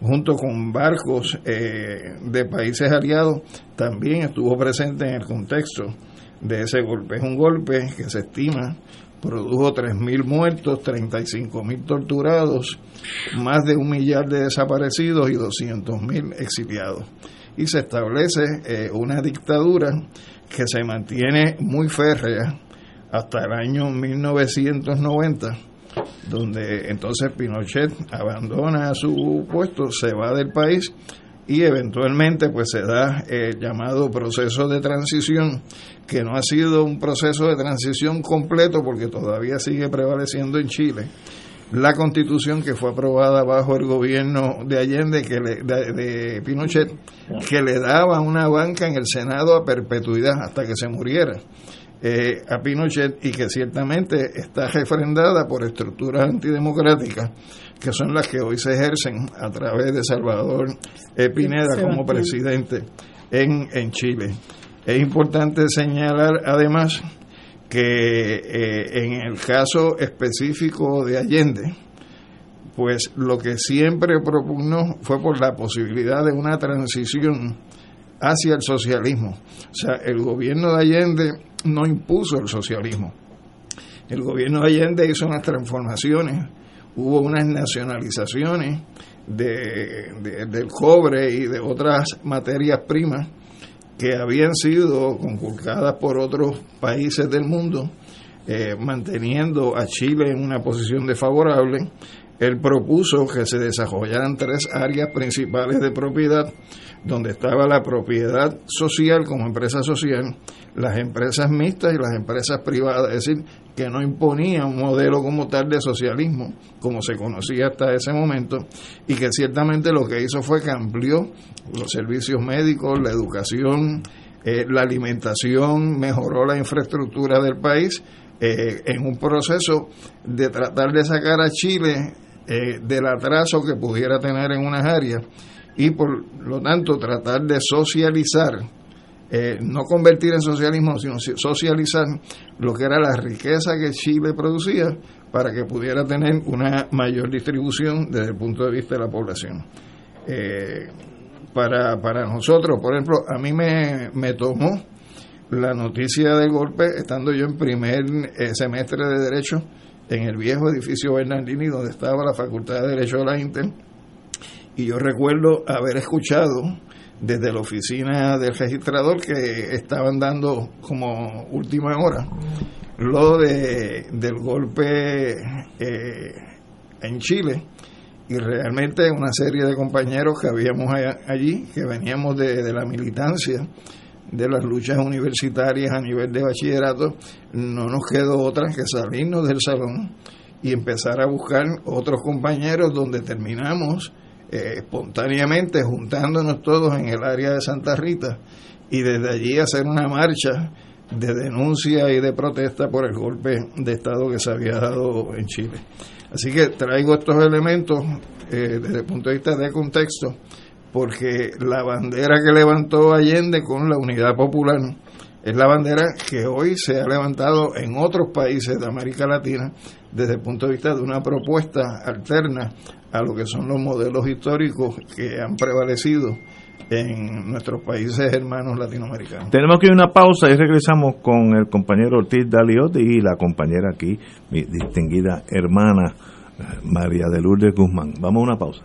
junto con barcos eh, de países aliados también estuvo presente en el contexto de ese golpe. Es un golpe que se estima produjo 3.000 muertos, 35.000 torturados, más de un millar de desaparecidos y 200.000 exiliados. Y se establece eh, una dictadura que se mantiene muy férrea hasta el año 1990, donde entonces Pinochet abandona su puesto, se va del país y eventualmente pues se da el llamado proceso de transición que no ha sido un proceso de transición completo porque todavía sigue prevaleciendo en Chile la constitución que fue aprobada bajo el gobierno de Allende, que de, Pinochet, que le daba una banca en el Senado a perpetuidad hasta que se muriera. Eh, a Pinochet y que ciertamente está refrendada por estructuras antidemocráticas que son las que hoy se ejercen a través de Salvador Pineda como presidente en, en Chile. Es importante señalar además que eh, en el caso específico de Allende, pues lo que siempre propugnó fue por la posibilidad de una transición hacia el socialismo. O sea, el gobierno de Allende no impuso el socialismo. El gobierno de Allende hizo unas transformaciones hubo unas nacionalizaciones de, del cobre y de otras materias primas que habían sido conculcadas por otros países del mundo, eh, manteniendo a Chile en una posición desfavorable. Él propuso que se desarrollaran tres áreas principales de propiedad donde estaba la propiedad social como empresa social, las empresas mixtas y las empresas privadas, es decir, que no imponía un modelo como tal de socialismo, como se conocía hasta ese momento, y que ciertamente lo que hizo fue que amplió los servicios médicos, la educación, eh, la alimentación, mejoró la infraestructura del país, eh, en un proceso de tratar de sacar a Chile eh, del atraso que pudiera tener en unas áreas y por lo tanto tratar de socializar, eh, no convertir en socialismo, sino socializar lo que era la riqueza que Chile producía para que pudiera tener una mayor distribución desde el punto de vista de la población. Eh, para, para nosotros, por ejemplo, a mí me, me tomó la noticia del golpe estando yo en primer eh, semestre de Derecho en el viejo edificio Bernardini, donde estaba la Facultad de Derecho de la Inter y yo recuerdo haber escuchado desde la oficina del registrador que estaban dando como última hora lo de del golpe eh, en Chile y realmente una serie de compañeros que habíamos allí que veníamos de, de la militancia de las luchas universitarias a nivel de bachillerato no nos quedó otra que salirnos del salón y empezar a buscar otros compañeros donde terminamos eh, espontáneamente juntándonos todos en el área de Santa Rita y desde allí hacer una marcha de denuncia y de protesta por el golpe de Estado que se había dado en Chile. Así que traigo estos elementos eh, desde el punto de vista de contexto, porque la bandera que levantó Allende con la unidad popular es la bandera que hoy se ha levantado en otros países de América Latina desde el punto de vista de una propuesta alterna a lo que son los modelos históricos que han prevalecido en nuestros países hermanos latinoamericanos. Tenemos que ir una pausa y regresamos con el compañero Ortiz Daliot y la compañera aquí, mi distinguida hermana María de Lourdes Guzmán. Vamos a una pausa.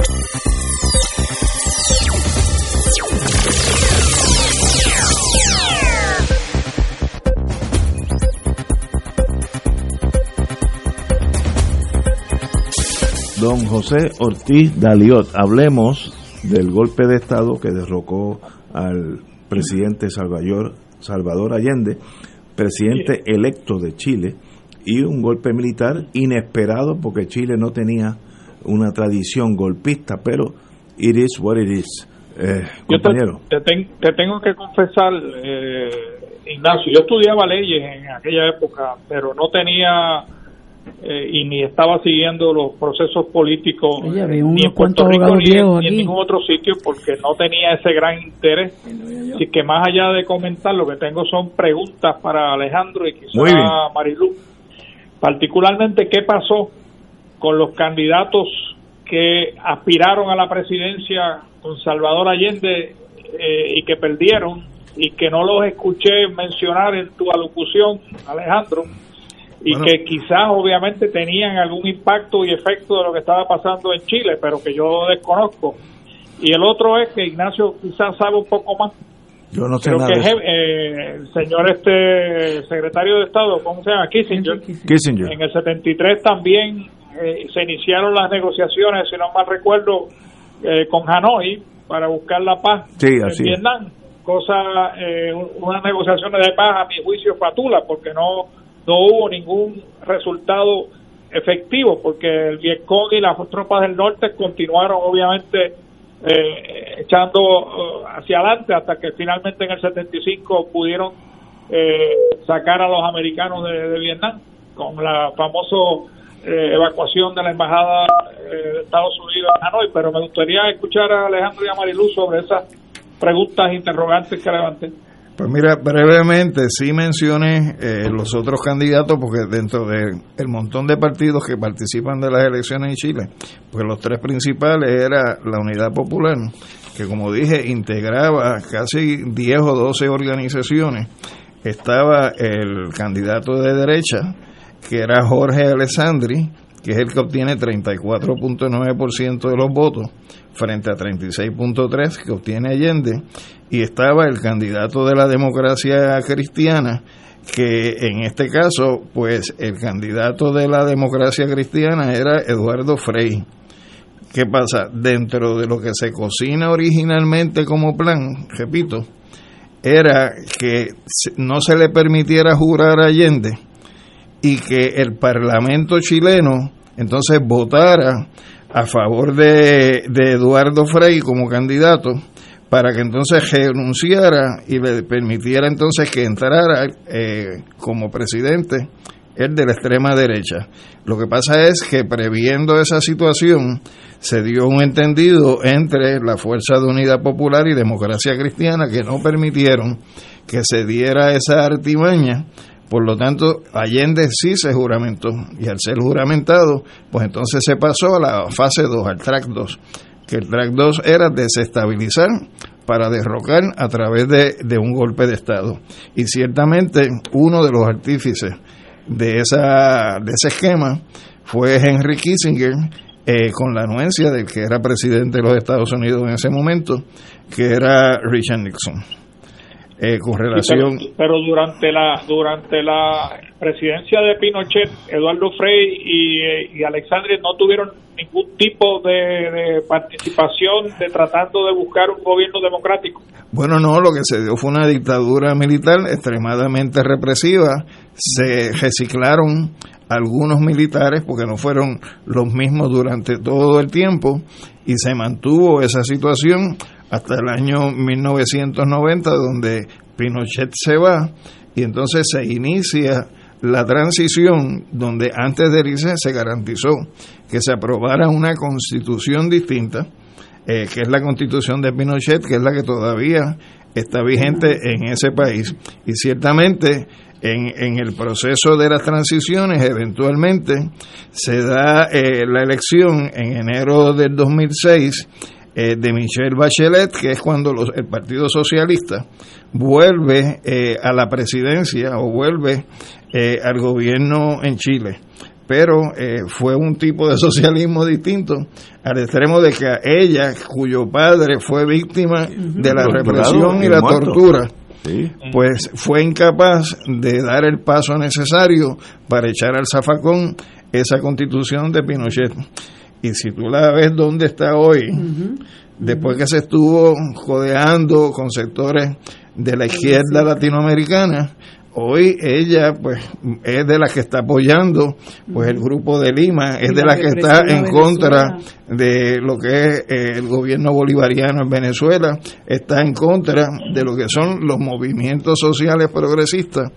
Don José Ortiz Daliot. Hablemos del golpe de Estado que derrocó al presidente Salvador, Salvador Allende, presidente electo de Chile, y un golpe militar inesperado porque Chile no tenía una tradición golpista, pero it is what it is. Eh, compañero. Te, te, tengo que confesar, eh, Ignacio, yo estudiaba leyes en aquella época, pero no tenía eh, y ni estaba siguiendo los procesos políticos ni en Puerto Rico ni, en, ningún otro sitio porque no tenía ese gran interés. Así que más allá de comentar, lo que tengo son preguntas para Alejandro y quizá Marilu. Particularmente, ¿qué pasó con los candidatos que aspiraron a la presidencia con Salvador Allende eh, y que perdieron y que no los escuché mencionar en tu alocución, Alejandro? Y que quizás obviamente tenían algún impacto y efecto de lo que estaba pasando en Chile, pero que yo desconozco. Y el otro es que Ignacio quizás sabe un poco más. Yo no sé Creo nada. que eh, el señor este secretario de Estado, ¿cómo se llama? Kissinger. Kissinger. En el 73 también eh, se iniciaron las negociaciones, si no mal recuerdo, eh, con Hanoi para buscar la paz en Vietnam. Cosa, unas negociaciones de paz a mi juicio fatula, porque no no hubo ningún resultado efectivo porque el Vietcong y las tropas del norte continuaron obviamente eh, echando eh, hacia adelante hasta que finalmente en el 75 pudieron eh, sacar a los americanos de, Vietnam con la famosa evacuación de la embajada de Estados Unidos en Hanoi. Pero me gustaría escuchar a Alejandro y sobre esas preguntas interrogantes que levanté pues mira, brevemente sí mencioné eh, los otros candidatos porque dentro del el montón de partidos que participan de las elecciones en Chile, pues los tres principales era la Unidad Popular, que como dije integraba casi 10 o 12 organizaciones. Estaba el candidato de derecha, que era Jorge Alessandri, que es el que obtiene 34.9% de los votos frente a 36.3 que obtiene Allende, y estaba el candidato de la democracia cristiana, que en este caso, pues el candidato de la democracia cristiana era Eduardo Frei. ¿Qué pasa? Dentro de lo que se cocina originalmente como plan, repito, era que no se le permitiera jurar a Allende y que el Parlamento chileno entonces votara a favor de, Eduardo Frei como candidato para que entonces renunciara y le permitiera entonces que entrara eh, como presidente el de la extrema derecha. Lo que pasa es que previendo esa situación se dio un entendido entre la Fuerza de Unidad Popular y Democracia Cristiana que no permitieron que se diera esa artimaña por lo tanto, Allende sí se juramentó y al ser juramentado, pues entonces se pasó a la fase 2, al track 2, que el track 2 era desestabilizar para derrocar a través de, un golpe de Estado. Y ciertamente uno de los artífices de, esa, de ese esquema fue Henry Kissinger, eh, con la anuencia del que era presidente de los Estados Unidos en ese momento, que era Richard Nixon. Eh, con relación. pero, durante la durante la presidencia de Pinochet, Eduardo Frei y, eh, y Alexandre no tuvieron ningún tipo de, participación de tratando de buscar un gobierno democrático. Bueno, no, lo que se dio fue una dictadura militar extremadamente represiva. Se reciclaron algunos militares porque no fueron los mismos durante todo el tiempo y se mantuvo esa situación hasta el año 1990 donde Pinochet se va y entonces se inicia la transición donde antes de irse se garantizó que se aprobara una constitución distinta, eh, que es la constitución de Pinochet, que es la que todavía está vigente en ese país. Y ciertamente en, en el proceso de las transiciones, eventualmente se da eh, la elección en enero del 2006 eh, de Michelle Bachelet, que es cuando el Partido Socialista vuelve eh, a la presidencia o vuelve eh, al gobierno en Chile. Pero fue un tipo de socialismo distinto al extremo de que ella, cuyo padre fue víctima de la represión y la tortura, pues fue incapaz de dar el paso necesario para echar al zafacón esa constitución de Pinochet. Y si tú la ves dónde está hoy, después que se estuvo jodeando con sectores de la izquierda latinoamericana, hoy ella pues es de las que está apoyando pues el grupo de Lima es de las que está en contra de lo que es eh, el gobierno bolivariano en Venezuela está en contra de lo que son los movimientos sociales progresistas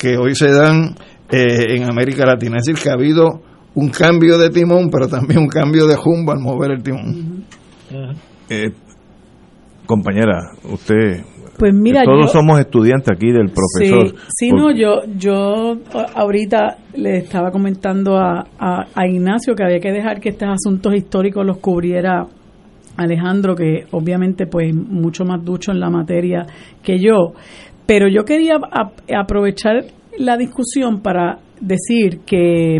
que hoy se dan eh, en América Latina. Es decir que ha habido un cambio de timón, pero también un cambio de jumbo al mover el timón. Eh, compañera, usted pues mira, todos somos estudiantes aquí del profesor. Sí, no, yo, yo ahorita le estaba comentando a, a, Ignacio que había que dejar que estos asuntos históricos los cubriera Alejandro, que obviamente pues mucho más ducho en la materia que yo. Pero yo quería aprovechar la discusión para decir que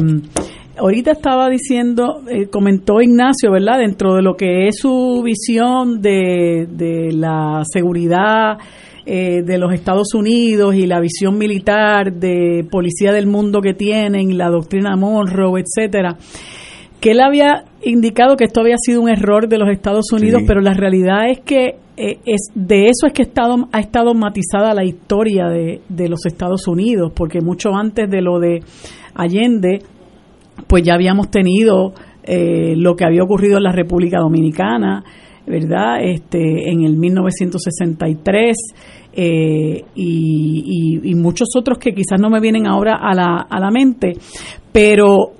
ahorita estaba diciendo, eh, comentó Ignacio, ¿verdad? Dentro de lo que es su visión de, de la seguridad eh, de los Estados Unidos y la visión militar de policía del mundo que tienen, la doctrina Monroe, etcétera, que él había indicado que esto había sido un error de los Estados Unidos, pero la realidad es que eh, es de eso es que estado, ha estado matizada la historia de, de los Estados Unidos, porque mucho antes de lo de Allende, pues ya habíamos tenido eh, lo que había ocurrido en la República Dominicana, ¿verdad? Este, en el 1963 eh, y, y, muchos otros que quizás no me vienen ahora a la, a la mente, pero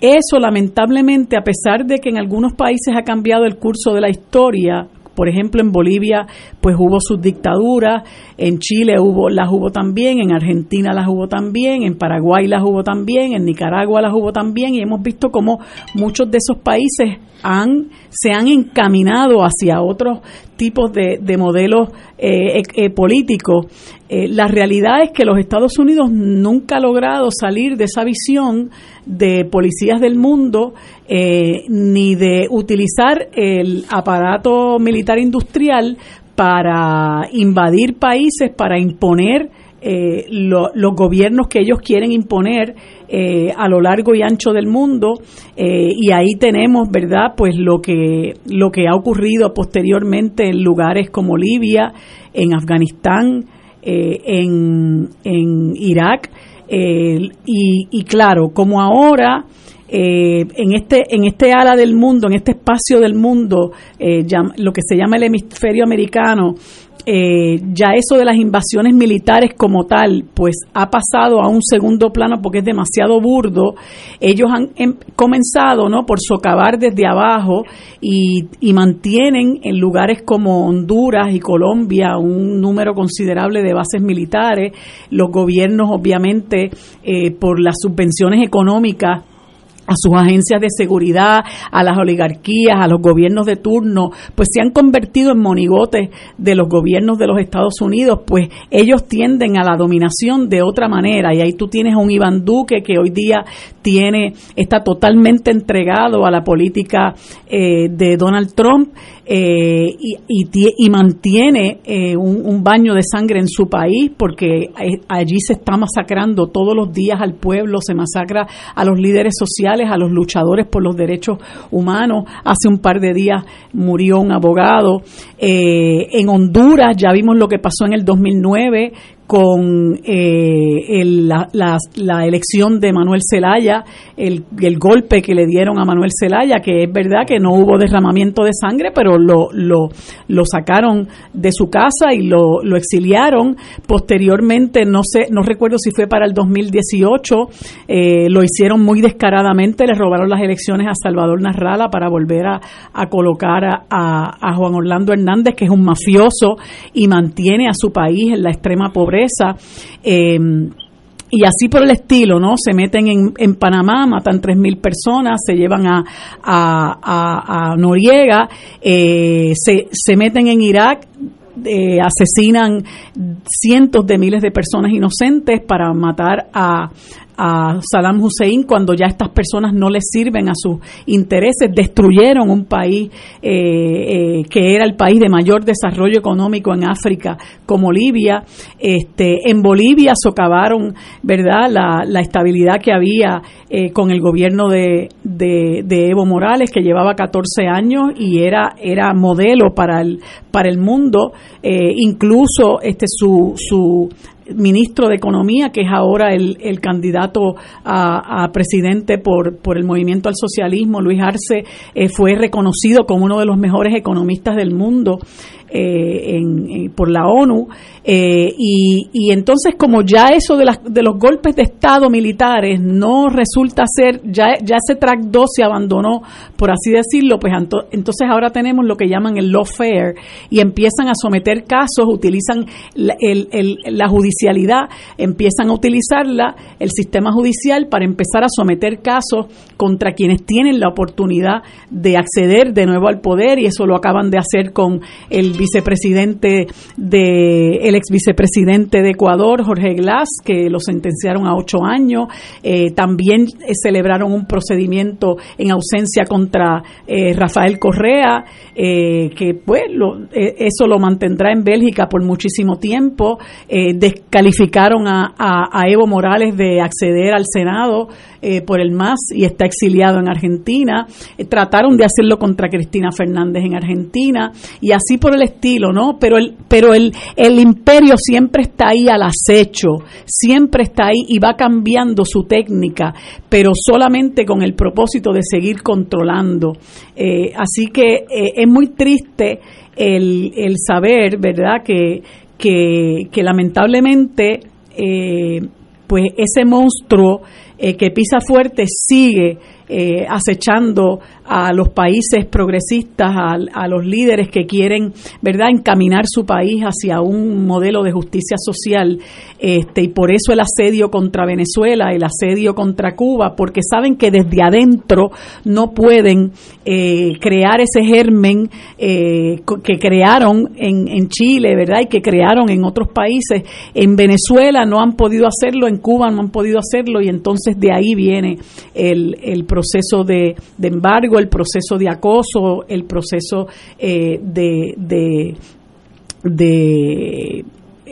eso lamentablemente, a pesar de que en algunos países ha cambiado el curso de la historia, por ejemplo, en Bolivia, pues hubo sus dictaduras, en Chile hubo, las hubo también, en Argentina las hubo también, en Paraguay las hubo también, en Nicaragua las hubo también, y hemos visto cómo muchos de esos países han, se han encaminado hacia otros tipos de, de modelos eh, eh, políticos. Eh, la realidad es que los Estados Unidos nunca ha logrado salir de esa visión de policías del mundo ni de utilizar el aparato militar industrial para invadir países, para imponer eh, los gobiernos que ellos quieren imponer eh, a lo largo y ancho del mundo eh, y ahí tenemos verdad pues lo que lo que ha ocurrido posteriormente en lugares como Libia en Afganistán en, en Irak y, y claro como ahora en este en este ala del mundo, en este espacio del mundo, lo que se llama el hemisferio americano, eh, ya eso de las invasiones militares como tal, pues ha pasado a un segundo plano porque es demasiado burdo. Ellos han em, comenzado, ¿no? Por socavar desde abajo y, mantienen en lugares como Honduras y Colombia un número considerable de bases militares. Los gobiernos, obviamente, eh, por las subvenciones económicas a sus agencias de seguridad, a las oligarquías, a los gobiernos de turno, pues se han convertido en monigotes de los gobiernos de los Estados Unidos, pues ellos tienden a la dominación de otra manera. Y ahí tú tienes a un Iván Duque que hoy día tiene está totalmente entregado a la política eh, de Donald Trump eh, y, y, mantiene eh, un, baño de sangre en su país porque allí se está masacrando todos los días al pueblo, se masacra a los líderes sociales, a los luchadores por los derechos humanos. Hace un par de días murió un abogado. en Honduras ya vimos lo que pasó en el 2009 con eh, la, la, elección de Manuel Zelaya, el, el, golpe que le dieron a Manuel Zelaya, que es verdad que no hubo derramamiento de sangre, pero lo, sacaron de su casa y lo, exiliaron. Posteriormente, no sé, no recuerdo si fue para el 2018, eh, lo hicieron muy descaradamente, le robaron las elecciones a Salvador Narrala para volver a, a colocar a, a Juan Orlando Hernández, que es un mafioso y mantiene a su país en la extrema pobreza eh, y así por el estilo, ¿no? Se meten en, Panamá, matan 3.000 personas, se llevan a, a, Noriega, eh, se, se meten en Irak, eh, asesinan cientos de miles de personas inocentes para matar a, a Saddam Hussein cuando ya estas personas no les sirven a sus intereses, destruyeron un país eh, eh, que era el país de mayor desarrollo económico en África como Libia, este, en Bolivia socavaron, verdad, la, la estabilidad que había eh, con el gobierno de, de, Evo Morales que llevaba 14 años y era era modelo para el para el mundo, incluso este su su ministro de Economía, que es ahora el, el candidato a, presidente por, por el movimiento al socialismo, Luis Arce, eh, fue reconocido como uno de los mejores economistas del mundo eh, en, por la ONU. Eh, y, y, entonces, como ya eso de, las, de los golpes de Estado militares no resulta ser, ya, ya ese track 2 se abandonó, por así decirlo, pues entonces ahora tenemos lo que llaman el lawfare y empiezan a someter casos, utilizan la, la judicialidad, empiezan a utilizarla, el sistema judicial, para empezar a someter casos contra quienes tienen la oportunidad de acceder de nuevo al poder y eso lo acaban de hacer con el vicepresidente de el ex vicepresidente de Ecuador, Jorge Glass, que lo sentenciaron a ocho años. Eh, también eh, celebraron un procedimiento en ausencia contra eh, Rafael Correa, que pues eso lo mantendrá en Bélgica por muchísimo tiempo. descalificaron a, a, Evo Morales de acceder al Senado por el MAS y está exiliado en Argentina. trataron de hacerlo contra Cristina Fernández en Argentina y así por el estilo, ¿no? Pero el, pero el, el imperio siempre está ahí al acecho, siempre está ahí y va cambiando su técnica, pero solamente con el propósito de seguir controlando. Eh, así que eh, es muy triste el, el saber, ¿verdad?, que, que, que lamentablemente, eh, pues ese monstruo que pisa fuerte sigue acechando a los países progresistas, a, los líderes que quieren, ¿verdad?, encaminar su país hacia un modelo de justicia social. Este, y por eso el asedio contra Venezuela, el asedio contra Cuba, porque saben que desde adentro no pueden eh, crear ese germen eh, que crearon en, en Chile, ¿verdad?, y que crearon en otros países. En Venezuela no han podido hacerlo, en Cuba no han podido hacerlo, y entonces de ahí viene el, el proceso de, de embargo el proceso de acoso, el proceso eh, de, de, de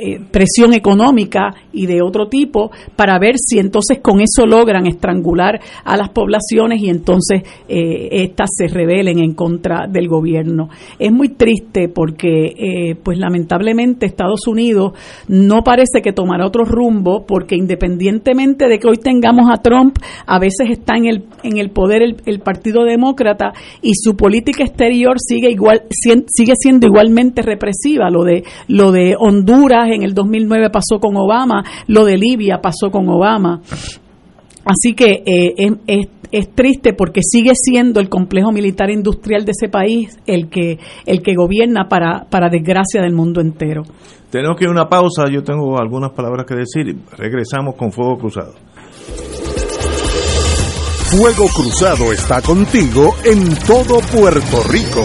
eh, presión económica y de otro tipo para ver si entonces con eso logran estrangular a las poblaciones y entonces eh, éstas se rebelen en contra del gobierno. Es muy triste porque eh, pues lamentablemente Estados Unidos no parece que tomará otro rumbo porque independientemente de que hoy tengamos a Trump, a veces está en el, en el poder el, el Partido Demócrata y su política exterior sigue igual sigue siendo igualmente represiva, lo de lo de Honduras en el 2009 pasó con Obama, lo de Libia pasó con Obama. Así que eh, es, es, triste porque sigue siendo el complejo militar industrial de ese país el que, el que gobierna para, para desgracia del mundo entero. Tenemos que ir a una pausa, yo tengo algunas palabras que decir. Regresamos con Fuego Cruzado. Fuego Cruzado está contigo en todo Puerto Rico.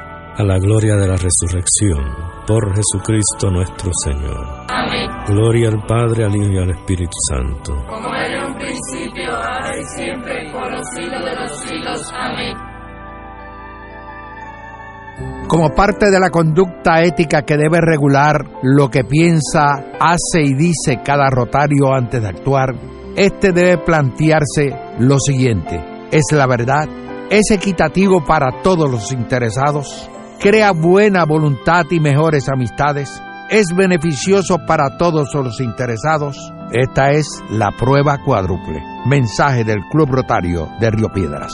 a la gloria de la resurrección, por Jesucristo nuestro Señor. Amén. Gloria al Padre, al Hijo y al Espíritu Santo. Como era en un principio, ahora y siempre, por los siglos de los siglos. Amén. Como parte de la conducta ética que debe regular lo que piensa, hace y dice cada rotario antes de actuar, este debe plantearse lo siguiente: ¿es la verdad? ¿Es equitativo para todos los interesados? ¿Crea buena voluntad y mejores amistades? ¿Es beneficioso para todos los interesados? Esta es la prueba cuádruple. Mensaje del Club Rotario de Río Piedras.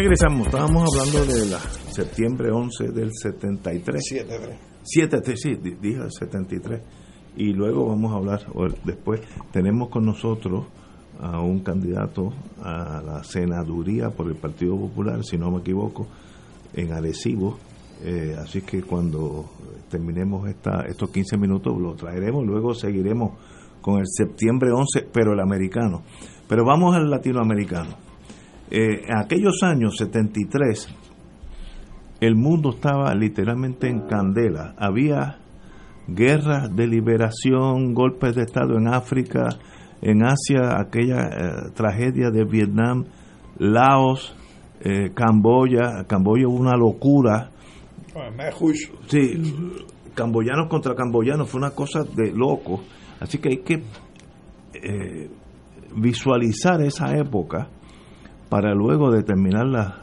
Regresamos, estábamos hablando de la septiembre 11 del 73. 7-3. 7, sí, di- dije 73. Y luego vamos a hablar, o después tenemos con nosotros a un candidato a la senaduría por el Partido Popular, si no me equivoco, en Arecibo. Eh, así que cuando terminemos esta, estos 15 minutos lo traeremos, luego seguiremos con el septiembre 11, pero el americano. Pero vamos al latinoamericano. Eh, en aquellos años 73, el mundo estaba literalmente en candela. Había guerras de liberación, golpes de Estado en África, en Asia, aquella eh, tragedia de Vietnam, Laos, eh, Camboya. Camboya hubo una locura. Sí, camboyanos contra camboyanos, fue una cosa de loco. Así que hay que eh, visualizar esa época para luego determinar las,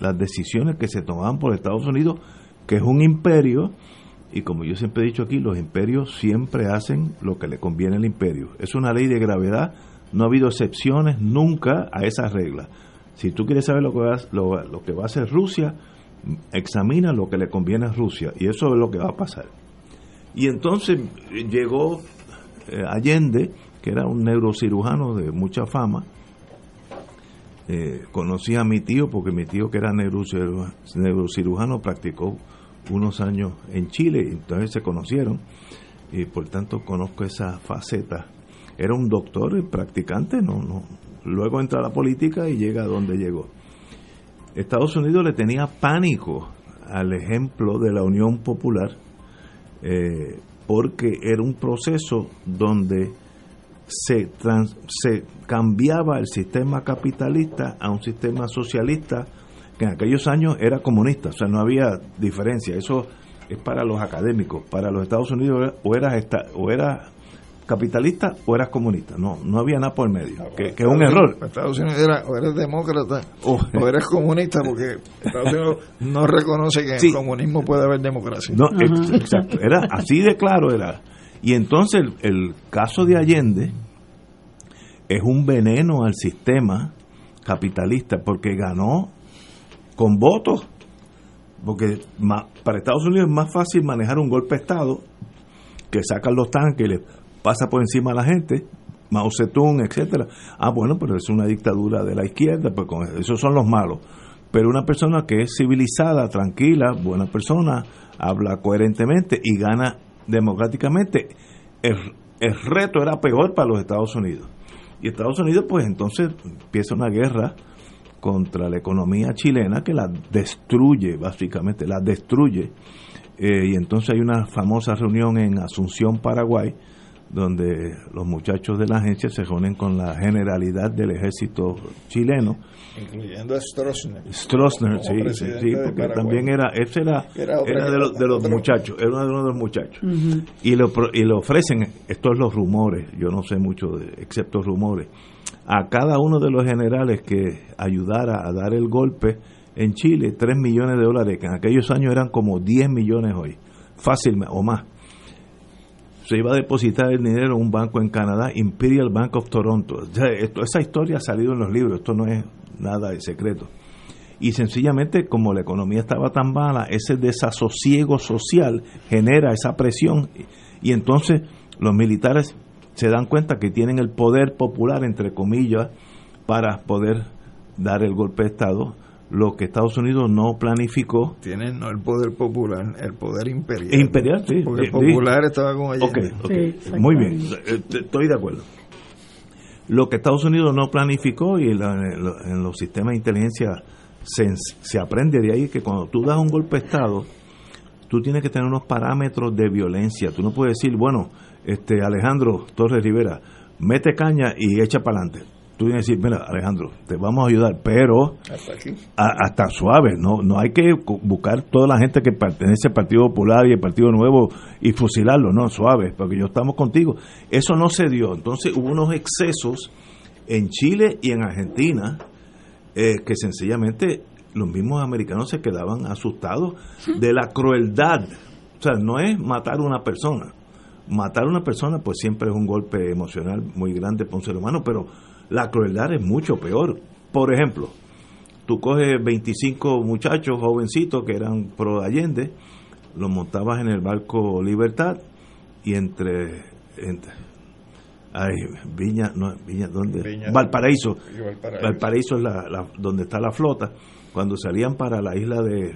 las decisiones que se tomaban por Estados Unidos, que es un imperio, y como yo siempre he dicho aquí, los imperios siempre hacen lo que le conviene al imperio. Es una ley de gravedad, no ha habido excepciones nunca a esa regla. Si tú quieres saber lo que va, lo, lo que va a hacer Rusia, examina lo que le conviene a Rusia, y eso es lo que va a pasar. Y entonces llegó eh, Allende, que era un neurocirujano de mucha fama, eh, conocí a mi tío porque mi tío que era neurocirujano, practicó unos años en Chile, entonces se conocieron y por tanto conozco esa faceta. Era un doctor y practicante, no, no. Luego entra a la política y llega a donde llegó. Estados Unidos le tenía pánico al ejemplo de la Unión Popular eh, porque era un proceso donde se, trans- se cambiaba el sistema capitalista a un sistema socialista que en aquellos años era comunista, o sea, no había diferencia. Eso es para los académicos. Para los Estados Unidos o era esta- o era capitalista o eras comunista. No, no había nada por medio, que, es un error. Estados Unidos era o eres demócrata oh. o eres comunista, porque Estados Unidos no reconoce que en el comunismo puede haber democracia. No, exacto, era así de claro era. Y entonces el, caso de Allende es un veneno al sistema capitalista porque ganó con votos. Porque para Estados Unidos es más fácil manejar un golpe de Estado que sacan los tanques y le pasa por encima a la gente, Mao Zedong, etcétera. Ah, bueno, pero es una dictadura de la izquierda, pues con esos son los malos. Pero una persona que es civilizada, tranquila, buena persona, habla coherentemente y gana democráticamente, el, el reto era peor para los Estados Unidos. Y Estados Unidos, pues entonces empieza una guerra contra la economía chilena que la destruye, básicamente, la destruye. Eh, y entonces hay una famosa reunión en Asunción, Paraguay, donde los muchachos de la agencia se reúnen con la generalidad del ejército chileno. Incluyendo a Stroessner. Stroessner, sí, sí, porque también era, ese era, era, de, los, de los muchachos, era uno de los muchachos. y, lo, y le ofrecen, estos los rumores, yo no sé mucho, de, excepto rumores, a cada uno de los generales que ayudara a dar el golpe en Chile, 3 millones de dólares, que en aquellos años eran como 10 millones hoy, fácil o más se iba a depositar el dinero en un banco en Canadá, Imperial Bank of Toronto. esa historia ha salido en los libros, esto no es nada de secreto. Y sencillamente, como la economía estaba tan mala, ese desasosiego social genera esa presión y entonces los militares se dan cuenta que tienen el poder popular, entre comillas, para poder dar el golpe de Estado lo que Estados Unidos no planificó. Tienen no el poder popular, el poder imperial. Imperial, sí. Porque el popular estaba con Allende. Ok, muy bien, eh, estoy de acuerdo. Lo que Estados Unidos no planificó y en, los sistemas de inteligencia se, se aprende de ahí que cuando tú das un golpe de Estado, tú tienes que tener unos parámetros de violencia. Tú no puedes decir, bueno, este Alejandro Torres Rivera, mete caña y echa para adelante tú tienes que decir, mira, Alejandro, te vamos a ayudar, pero hasta, suave, no no hay que buscar toda la gente que pertenece al Partido Popular y al Partido Nuevo y fusilarlo, no, suave, porque yo estamos contigo. Eso no se dio, entonces hubo unos excesos en Chile y en Argentina eh, que sencillamente los mismos americanos se quedaban asustados de la crueldad. O sea, no es matar a una persona. Matar a una persona pues siempre es un golpe emocional muy grande para un ser humano, pero la crueldad es mucho peor. Por ejemplo, tú coges 25 muchachos jovencitos que eran pro Allende, los montabas en el barco Libertad y entre, ay, Viña, no, Viña, ¿dónde? Valparaíso. Valparaíso. es la, donde está la flota. Cuando salían para la isla de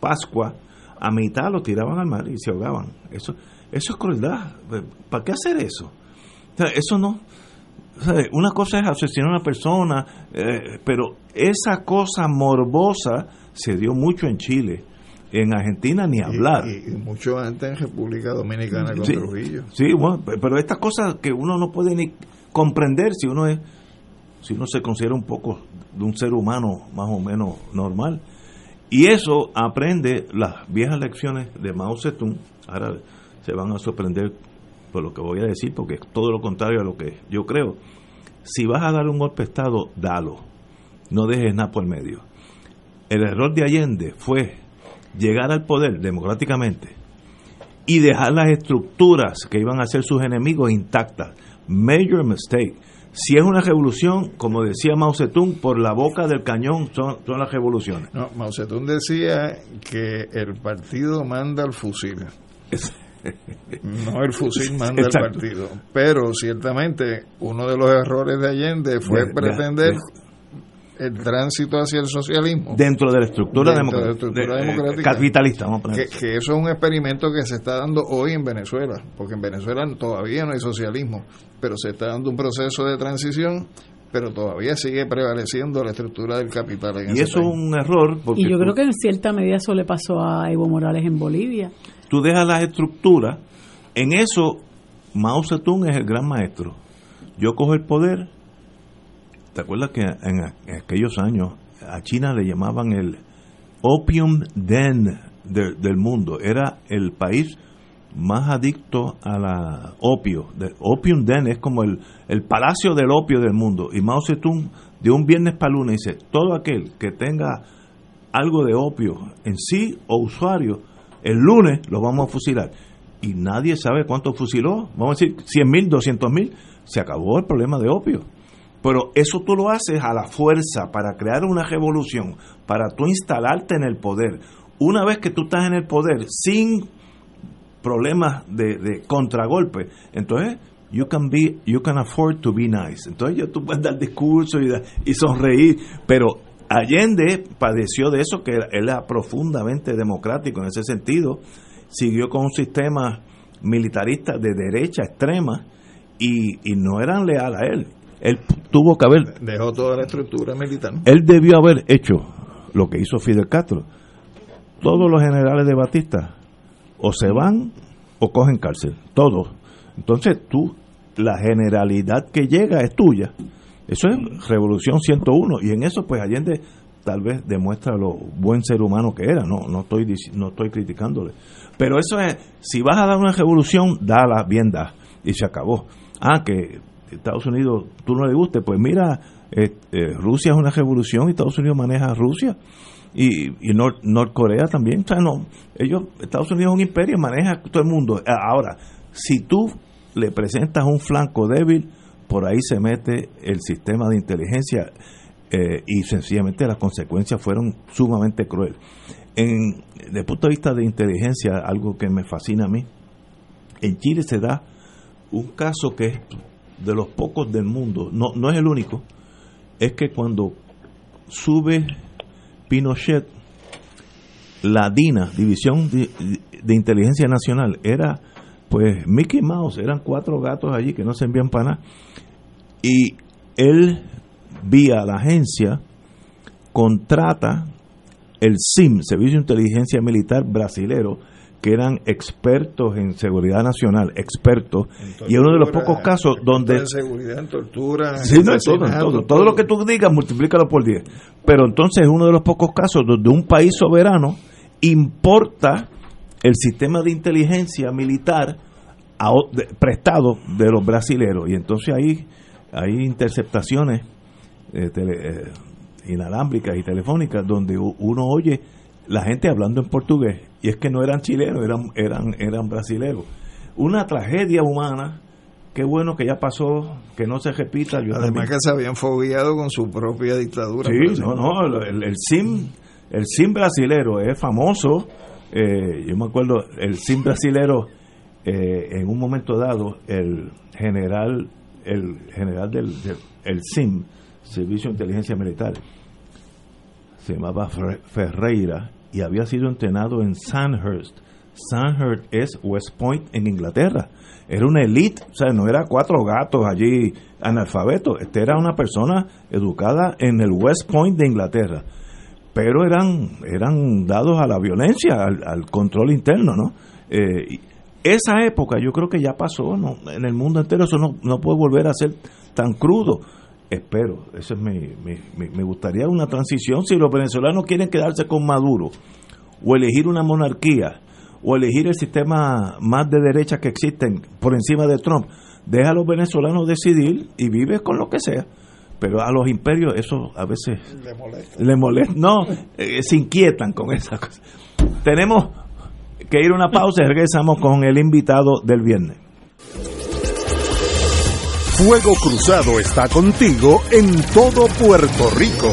Pascua, a mitad lo tiraban al mar y se ahogaban. Eso, eso es crueldad. ¿Para qué hacer eso? eso no, una cosa es asesinar a una persona, eh, pero esa cosa morbosa se dio mucho en Chile. En Argentina ni hablar. Y, mucho antes en República Dominicana con Trujillo. Sí, bueno, pero estas cosas que uno no puede ni comprender si uno es, si uno se considera un poco de un ser humano más o menos normal. Y eso aprende las viejas lecciones de Mao Zedong. Ahora se van a sorprender por lo que voy a decir, porque es todo lo contrario a lo que yo creo. Si vas a dar un golpe de Estado, dalo. No dejes nada por medio. El error de Allende fue llegar al poder democráticamente y dejar las estructuras que iban a ser sus enemigos intactas. Major mistake. Si es una revolución, como decía Mao Zedong, por la boca del cañón son, son las revoluciones. No, Mao Zedong decía que el partido manda al fusil. No el fusil manda el partido. Pero ciertamente uno de los errores de Allende fue pretender el tránsito hacia el socialismo. Dentro de la estructura, democrática. Capitalista, vamos a que, que, eso es un experimento que se está dando hoy en Venezuela, porque en Venezuela todavía no hay socialismo, pero se está dando un proceso de transición pero todavía sigue prevaleciendo la estructura del capital. En y eso es un error. Porque y yo creo que en cierta medida eso le pasó a Evo Morales en Bolivia. Tú dejas las estructuras, en eso Mao Zedong es el gran maestro. Yo cojo el poder, ¿te acuerdas que en, aquellos años a China le llamaban el opium den del mundo? Era el país más adictos a la opio. De, opium den es como el, el palacio del opio del mundo. Y Mao Zedong, de un viernes para lunes, dice, todo aquel que tenga algo de opio en sí o usuario, el lunes lo vamos a fusilar. Y nadie sabe cuánto fusiló. Vamos a decir 100 mil, 200 mil. Se acabó el problema de opio. Pero eso tú lo haces a la fuerza para crear una revolución, para tú instalarte en el poder. Una vez que tú estás en el poder sin problemas de, contragolpe, entonces you can be you can afford to be nice. Entonces yo tú puedes dar discurso y sonreír, pero Allende padeció de eso, que él era profundamente democrático en ese sentido, siguió con un sistema militarista de derecha extrema y, y no eran leal a él. Él tuvo que haber... Dejó toda la estructura militar. Él debió haber hecho lo que hizo Fidel Castro. Todos los generales de Batista o se van o cogen cárcel, todos. Entonces tú, la generalidad que llega es tuya eso es Revolución 101 y en eso pues Allende tal vez demuestra lo buen ser humano que era, no no estoy no estoy criticándole. Pero eso es si vas a dar una revolución, dala bien da y se acabó. Ah, que Estados Unidos tú no le guste, pues mira, eh, eh, Rusia es una revolución y Estados Unidos maneja Rusia y, y Norcorea también, o sea, no, ellos Estados Unidos es un imperio, maneja todo el mundo. Ahora, si tú le presentas un flanco débil, por ahí se mete el sistema de inteligencia eh, y sencillamente las consecuencias fueron sumamente crueles. En, desde el punto de vista de inteligencia, algo que me fascina a mí, en Chile se da un caso que es de los pocos del mundo, no, no es el único, es que cuando sube Pinochet, la DINA, División de, de Inteligencia Nacional, era pues Mickey Mouse, eran cuatro gatos allí que no se envían para nada. Y él, vía la agencia, contrata el SIM, Servicio de Inteligencia Militar Brasilero, que eran expertos en seguridad nacional, expertos, y uno de los pocos casos donde... En seguridad, en tortura, sí, no, todo, todo, todo, lo que tú digas, multiplícalo por 10. Pero entonces es uno de los pocos casos donde un país soberano importa el sistema de inteligencia militar a, de, prestado de los brasileros. Y entonces ahí hay interceptaciones eh, tele, eh, inalámbricas y telefónicas donde uno oye la gente hablando en portugués y es que no eran chilenos, eran eran eran brasileños. Una tragedia humana. Qué bueno que ya pasó, que no se repita. Yo Además también. que se habían fogueado con su propia dictadura. Sí, no, no, el, el, SIM, el SIM brasilero es famoso. Eh, yo me acuerdo, el SIM brasilero, eh, en un momento dado, el general el general del, el SIM, Servicio de Inteligencia Militar, se llamaba Ferreira y había sido entrenado en Sandhurst. Sandhurst es West Point en Inglaterra. Era una elite, o sea, no era cuatro gatos allí analfabetos. Este era una persona educada en el West Point de Inglaterra. Pero eran, eran dados a la violencia, al, control interno, ¿no? Eh, esa época yo creo que ya pasó, ¿no? en el mundo entero eso no, no puede volver a ser tan crudo. Espero, eso es mi, me gustaría una transición. Si los venezolanos quieren quedarse con Maduro, o elegir una monarquía, o elegir el sistema más de derecha que existen por encima de Trump, deja a los venezolanos decidir y vive con lo que sea. Pero a los imperios eso a veces le molesta. Le molesta. No, eh, se inquietan con esas cosas. Tenemos que ir a una pausa y regresamos con el invitado del viernes. Fuego Cruzado está contigo en todo Puerto Rico.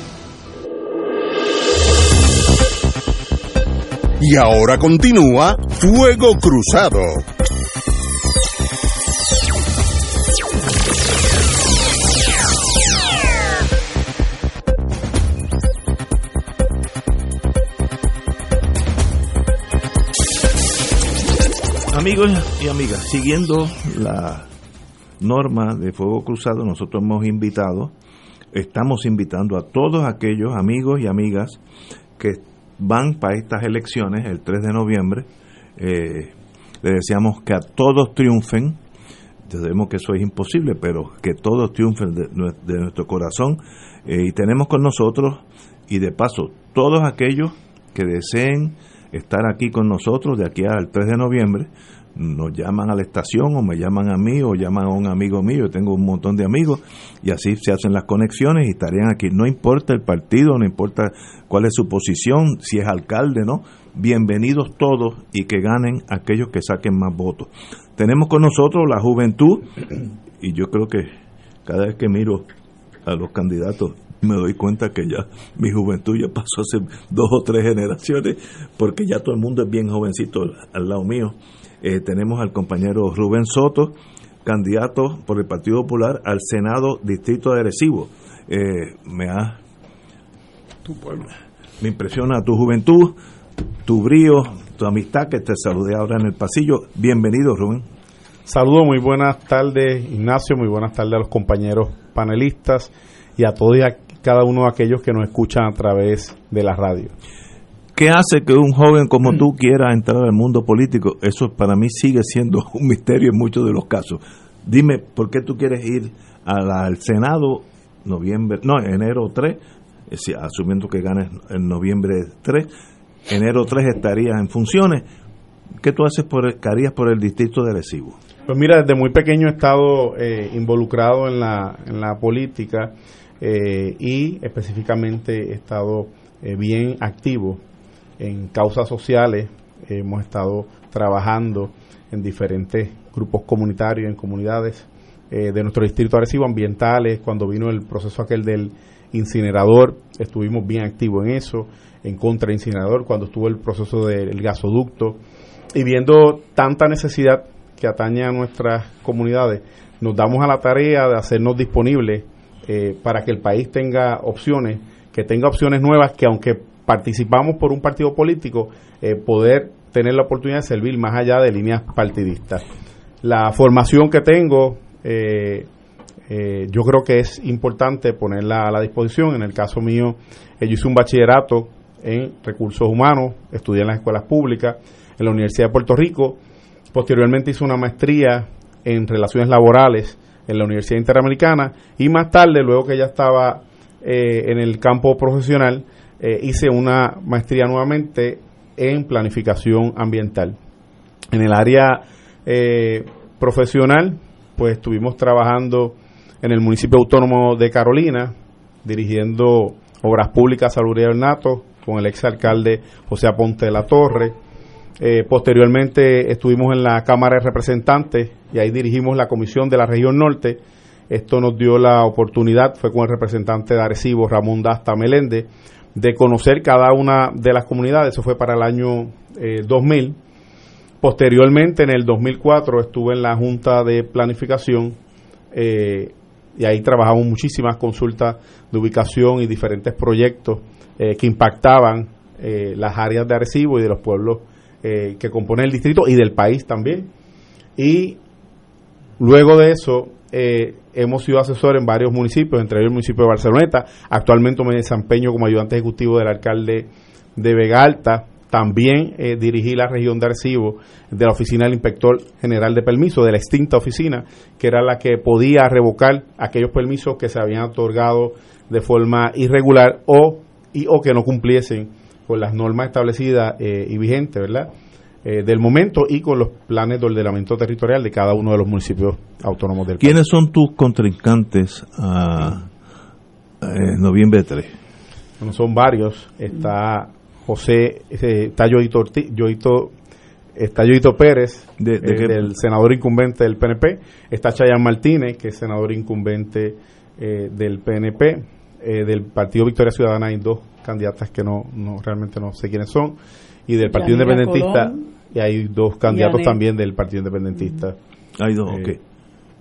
Y ahora continúa Fuego Cruzado. Amigos y amigas, siguiendo la norma de Fuego Cruzado, nosotros hemos invitado, estamos invitando a todos aquellos amigos y amigas que van para estas elecciones el 3 de noviembre. Eh, le deseamos que a todos triunfen. Sabemos que eso es imposible, pero que todos triunfen de, nuestro corazón. Eh, y tenemos con nosotros, y de paso, todos aquellos que deseen estar aquí con nosotros de aquí al 3 de noviembre, nos llaman a la estación o me llaman a mí o llaman a un amigo mío, yo tengo un montón de amigos y así se hacen las conexiones y estarían aquí. No importa el partido, no importa cuál es su posición, si es alcalde, ¿no? Bienvenidos todos y que ganen aquellos que saquen más votos. Tenemos con nosotros la juventud y yo creo que cada vez que miro a los candidatos me doy cuenta que ya mi juventud ya pasó hace dos o tres generaciones porque ya todo el mundo es bien jovencito al lado mío. Eh, tenemos al compañero Rubén Soto, candidato por el Partido Popular al Senado Distrito de Arecibo. Eh, me ha, me impresiona tu juventud, tu brío, tu amistad que te saludé ahora en el pasillo. Bienvenido, Rubén. Saludos, muy buenas tardes, Ignacio, muy buenas tardes a los compañeros panelistas y a todos y a cada uno de aquellos que nos escuchan a través de la radio. ¿Qué hace que un joven como tú quiera entrar al mundo político? Eso para mí sigue siendo un misterio en muchos de los casos. Dime, ¿por qué tú quieres ir al Senado noviembre, no, enero 3, asumiendo que ganes en noviembre 3, enero 3 estarías en funciones? ¿Qué tú haces por, qué harías por el distrito de Recibo? Pues mira, desde muy pequeño he estado eh, involucrado en la, en la política eh, y específicamente he estado eh, bien activo en causas sociales, hemos estado trabajando en diferentes grupos comunitarios, en comunidades eh, de nuestro distrito agresivo, ambientales, cuando vino el proceso aquel del incinerador, estuvimos bien activos en eso, en contra incinerador, cuando estuvo el proceso del gasoducto, y viendo tanta necesidad que atañe a nuestras comunidades, nos damos a la tarea de hacernos disponibles eh, para que el país tenga opciones, que tenga opciones nuevas que aunque participamos por un partido político, eh, poder tener la oportunidad de servir más allá de líneas partidistas. La formación que tengo, eh, eh, yo creo que es importante ponerla a la disposición. En el caso mío, yo hice un bachillerato en recursos humanos, estudié en las escuelas públicas, en la Universidad de Puerto Rico, posteriormente hice una maestría en relaciones laborales en la Universidad Interamericana y más tarde, luego que ya estaba en el campo profesional, eh, hice una maestría nuevamente en planificación ambiental. En el área eh, profesional, pues estuvimos trabajando en el municipio autónomo de Carolina, dirigiendo obras públicas Salud del Nato con el exalcalde José Aponte de la Torre. Eh, posteriormente estuvimos en la Cámara de Representantes y ahí dirigimos la Comisión de la Región Norte. Esto nos dio la oportunidad, fue con el representante de Arecibo, Ramón Dasta Meléndez, de conocer cada una de las comunidades. Eso fue para el año 2000. Eh, posteriormente, en el 2004, estuve en la Junta de Planificación eh, y ahí trabajamos muchísimas consultas de ubicación y diferentes proyectos eh, que impactaban eh, las áreas de Arecibo y de los pueblos eh, que componen el distrito y del país también. Y luego de eso hemos sido asesores en varios municipios, entre ellos el municipio de Barceloneta. Actualmente me desempeño como ayudante ejecutivo del alcalde de Vega Alta. También dirigí la región de Arecibo de la Oficina del Inspector General de Permiso, de la extinta oficina, que era la que podía revocar aquellos permisos que se habían otorgado de forma irregular o y o que no cumpliesen con las normas establecidas eh, y vigentes, ¿verdad? Eh, del momento y con los planes de ordenamiento territorial de cada uno de los municipios autónomos del país. ¿Quiénes son tus contrincantes a, noviembre 3? Bueno, son varios. Está José, eh, está Yoito, Yoito está Yoito Pérez, de, del senador incumbente del PNP, está Chayan Martínez, que es senador incumbente del PNP, eh, del Partido Victoria Ciudadana hay dos candidatas que no, no realmente no sé quiénes son. Y del Partido Independentista, y hay dos candidatos también del Partido Independentista. Hay dos, eh,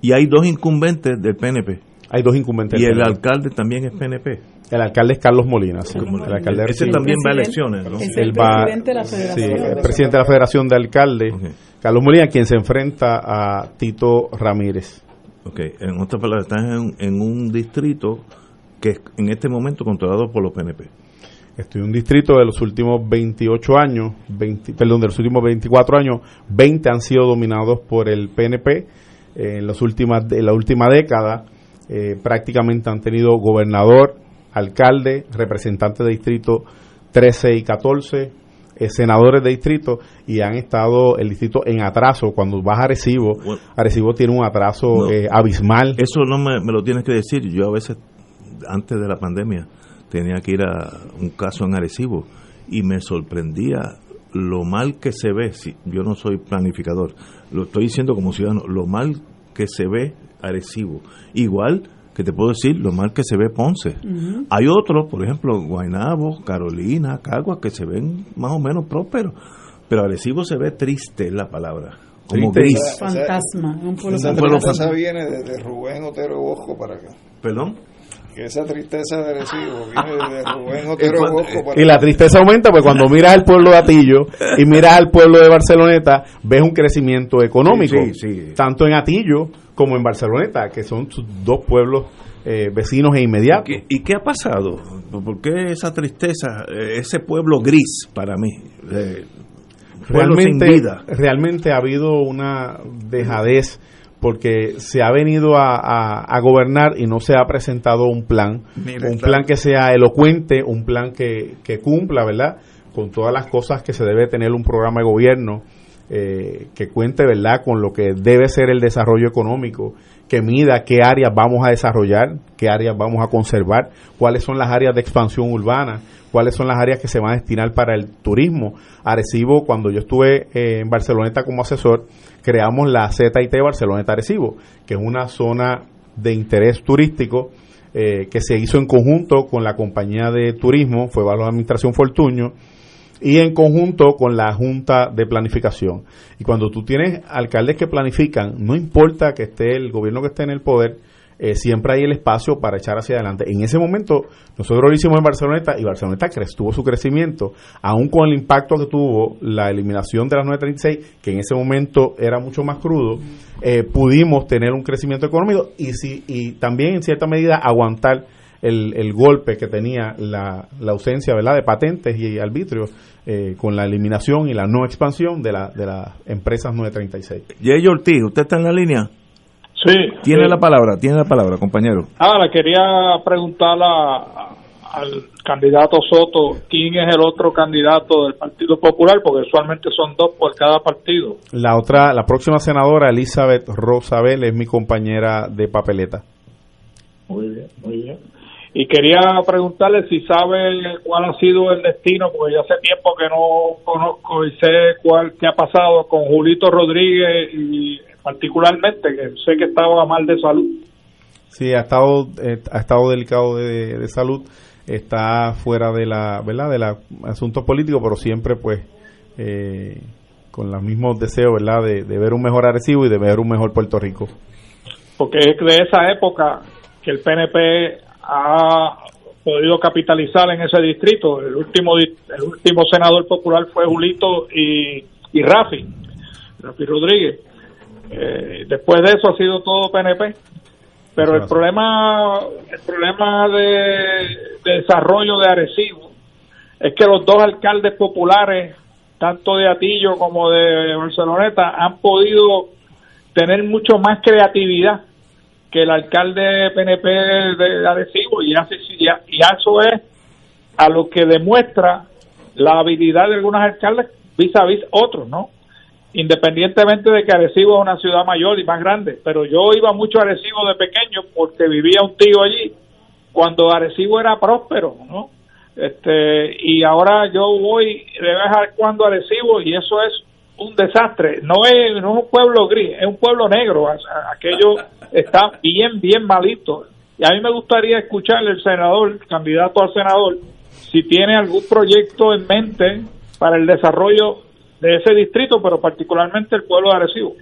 Y hay dos incumbentes del PNP. Hay dos incumbentes. Y el alcalde también es PNP. El alcalde es Carlos Molina. Sí. El alcalde Ese también va a elecciones, ¿no? el presidente de la Federación. Sí, el presidente de la Federación de Alcaldes, Carlos Molina, quien se enfrenta a Tito Ramírez. Ok, en otras palabras, están en un distrito que es en este momento controlado por los PNP. Estoy en un distrito de los últimos 28 años, 20, perdón, de los últimos 24 años, 20 han sido dominados por el PNP. en, las últimas, en la última década eh, prácticamente han tenido gobernador, alcalde, representante de distrito 13 y 14, eh, senadores de distrito y han estado el distrito en atraso. Cuando vas a Arecibo, Arecibo tiene un atraso eh, abismal. Eso no me, me, lo tienes que decir. Yo a veces antes de la pandemia tenía que ir a un caso en Arecibo y me sorprendía lo mal que se ve, si, yo no soy planificador, lo estoy diciendo como ciudadano, lo mal que se ve Arecibo. Igual que te puedo decir lo mal que se ve Ponce. Hay otros, por ejemplo, Guaynabo, Carolina, Cagua, que se ven más o menos prósperos, pero Arecibo se ve triste, es la palabra. Como gris. Fantasma. Un pueblo, esa viene de, Rubén Otero Bosco para acá. ¿Perdón? Que esa tristeza de Arecibo viene de Rubén Otero Bosco. Y la tristeza aumenta pues cuando miras al pueblo de Atillo y miras al pueblo de Barceloneta, ves un crecimiento económico, tanto en Atillo como en Barceloneta, que son sus dos pueblos eh, vecinos e inmediatos. ¿Y qué ha pasado? ¿Por qué esa tristeza, eh, ese pueblo gris para mí? Eh, realmente, realmente ha habido una dejadez porque se ha venido a, gobernar y no se ha presentado un plan, un plan que sea elocuente, un plan que, que, cumpla, ¿verdad? Con todas las cosas que se debe tener un programa de gobierno, eh, que cuente, ¿verdad? Con lo que debe ser el desarrollo económico, que mida qué áreas vamos a desarrollar, qué áreas vamos a conservar, cuáles son las áreas de expansión urbana, cuáles son las áreas que se van a destinar para el turismo. Arecibo, cuando yo estuve eh, en Barceloneta como asesor, creamos la ZIT Barceloneta Arecibo, que es una zona de interés turístico eh, que se hizo en conjunto con la compañía de turismo, fue bajo la administración Fortuño, y en conjunto con la Junta de Planificación. Y cuando tú tienes alcaldes que planifican, no importa que esté el gobierno que esté en el poder, eh, siempre hay el espacio para echar hacia adelante. En ese momento, nosotros lo hicimos en Barceloneta y Barceloneta tuvo su crecimiento, aún con el impacto que tuvo la eliminación de las 936, que en ese momento era mucho más crudo, eh, pudimos tener un crecimiento económico y, si, y también en cierta medida aguantar el, el golpe que tenía la, la ausencia ¿verdad? de patentes y arbitrios eh, con la eliminación y la no expansión de, la, de las empresas 936. Jay Ortiz, ¿usted está en la línea? Sí. Tiene la palabra, tiene la palabra, compañero. Ah, le quería preguntar a, al candidato Soto quién es el otro candidato del Partido Popular, porque usualmente son dos por cada partido. La otra, la próxima senadora, Elizabeth Rosabel, es mi compañera de papeleta. Muy bien, muy bien. Y quería preguntarle si sabe cuál ha sido el destino, porque ya hace tiempo que no conozco y sé cuál qué ha pasado con Julito Rodríguez y particularmente que sé que estaba mal de salud. Sí, ha estado eh, ha estado delicado de, salud, está fuera de la, ¿verdad? De la asuntos políticos, pero siempre pues eh, con los mismos deseos, ¿verdad? De, de ver un mejor Arecibo y de ver un mejor Puerto Rico. Porque es de esa época que el PNP ha podido capitalizar en ese distrito. El último el último senador popular fue Julito y, y Rafi, Rafi Rodríguez. Eh, después de eso ha sido todo PNP. Pero el problema el problema de, desarrollo de Arecibo es que los dos alcaldes populares, tanto de Atillo como de Barceloneta, han podido tener mucho más creatividad que el alcalde PNP de Arecibo y, así, y eso es a lo que demuestra la habilidad de algunos alcaldes vis a vis otros, ¿no? Independientemente de que Arecibo es una ciudad mayor y más grande, pero yo iba mucho a Arecibo de pequeño porque vivía un tío allí cuando Arecibo era próspero, ¿no? Este, y ahora yo voy de vez cuando Arecibo y eso es un desastre. No es, no es un pueblo gris, es un pueblo negro. Aquello está bien, bien malito. Y a mí me gustaría escuchar el senador, el candidato al senador, si tiene algún proyecto en mente para el desarrollo de ese distrito, pero particularmente el pueblo de Arecibo.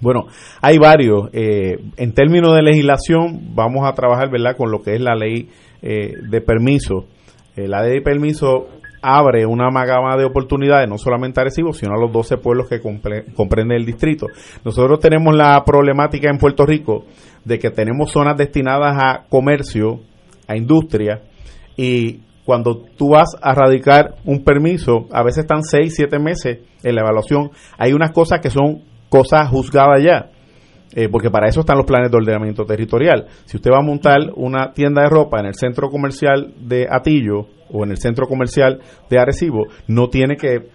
Bueno, hay varios. Eh, en términos de legislación, vamos a trabajar, ¿verdad?, con lo que es la ley eh, de permiso. Eh, la ley de permiso abre una magama de oportunidades, no solamente a Arecibo, sino a los 12 pueblos que comprende el distrito. Nosotros tenemos la problemática en Puerto Rico de que tenemos zonas destinadas a comercio, a industria, y cuando tú vas a radicar un permiso, a veces están 6, 7 meses en la evaluación. Hay unas cosas que son cosas juzgadas ya. Eh, porque para eso están los planes de ordenamiento territorial. Si usted va a montar una tienda de ropa en el centro comercial de Atillo, o en el centro comercial de Arecibo, no tiene que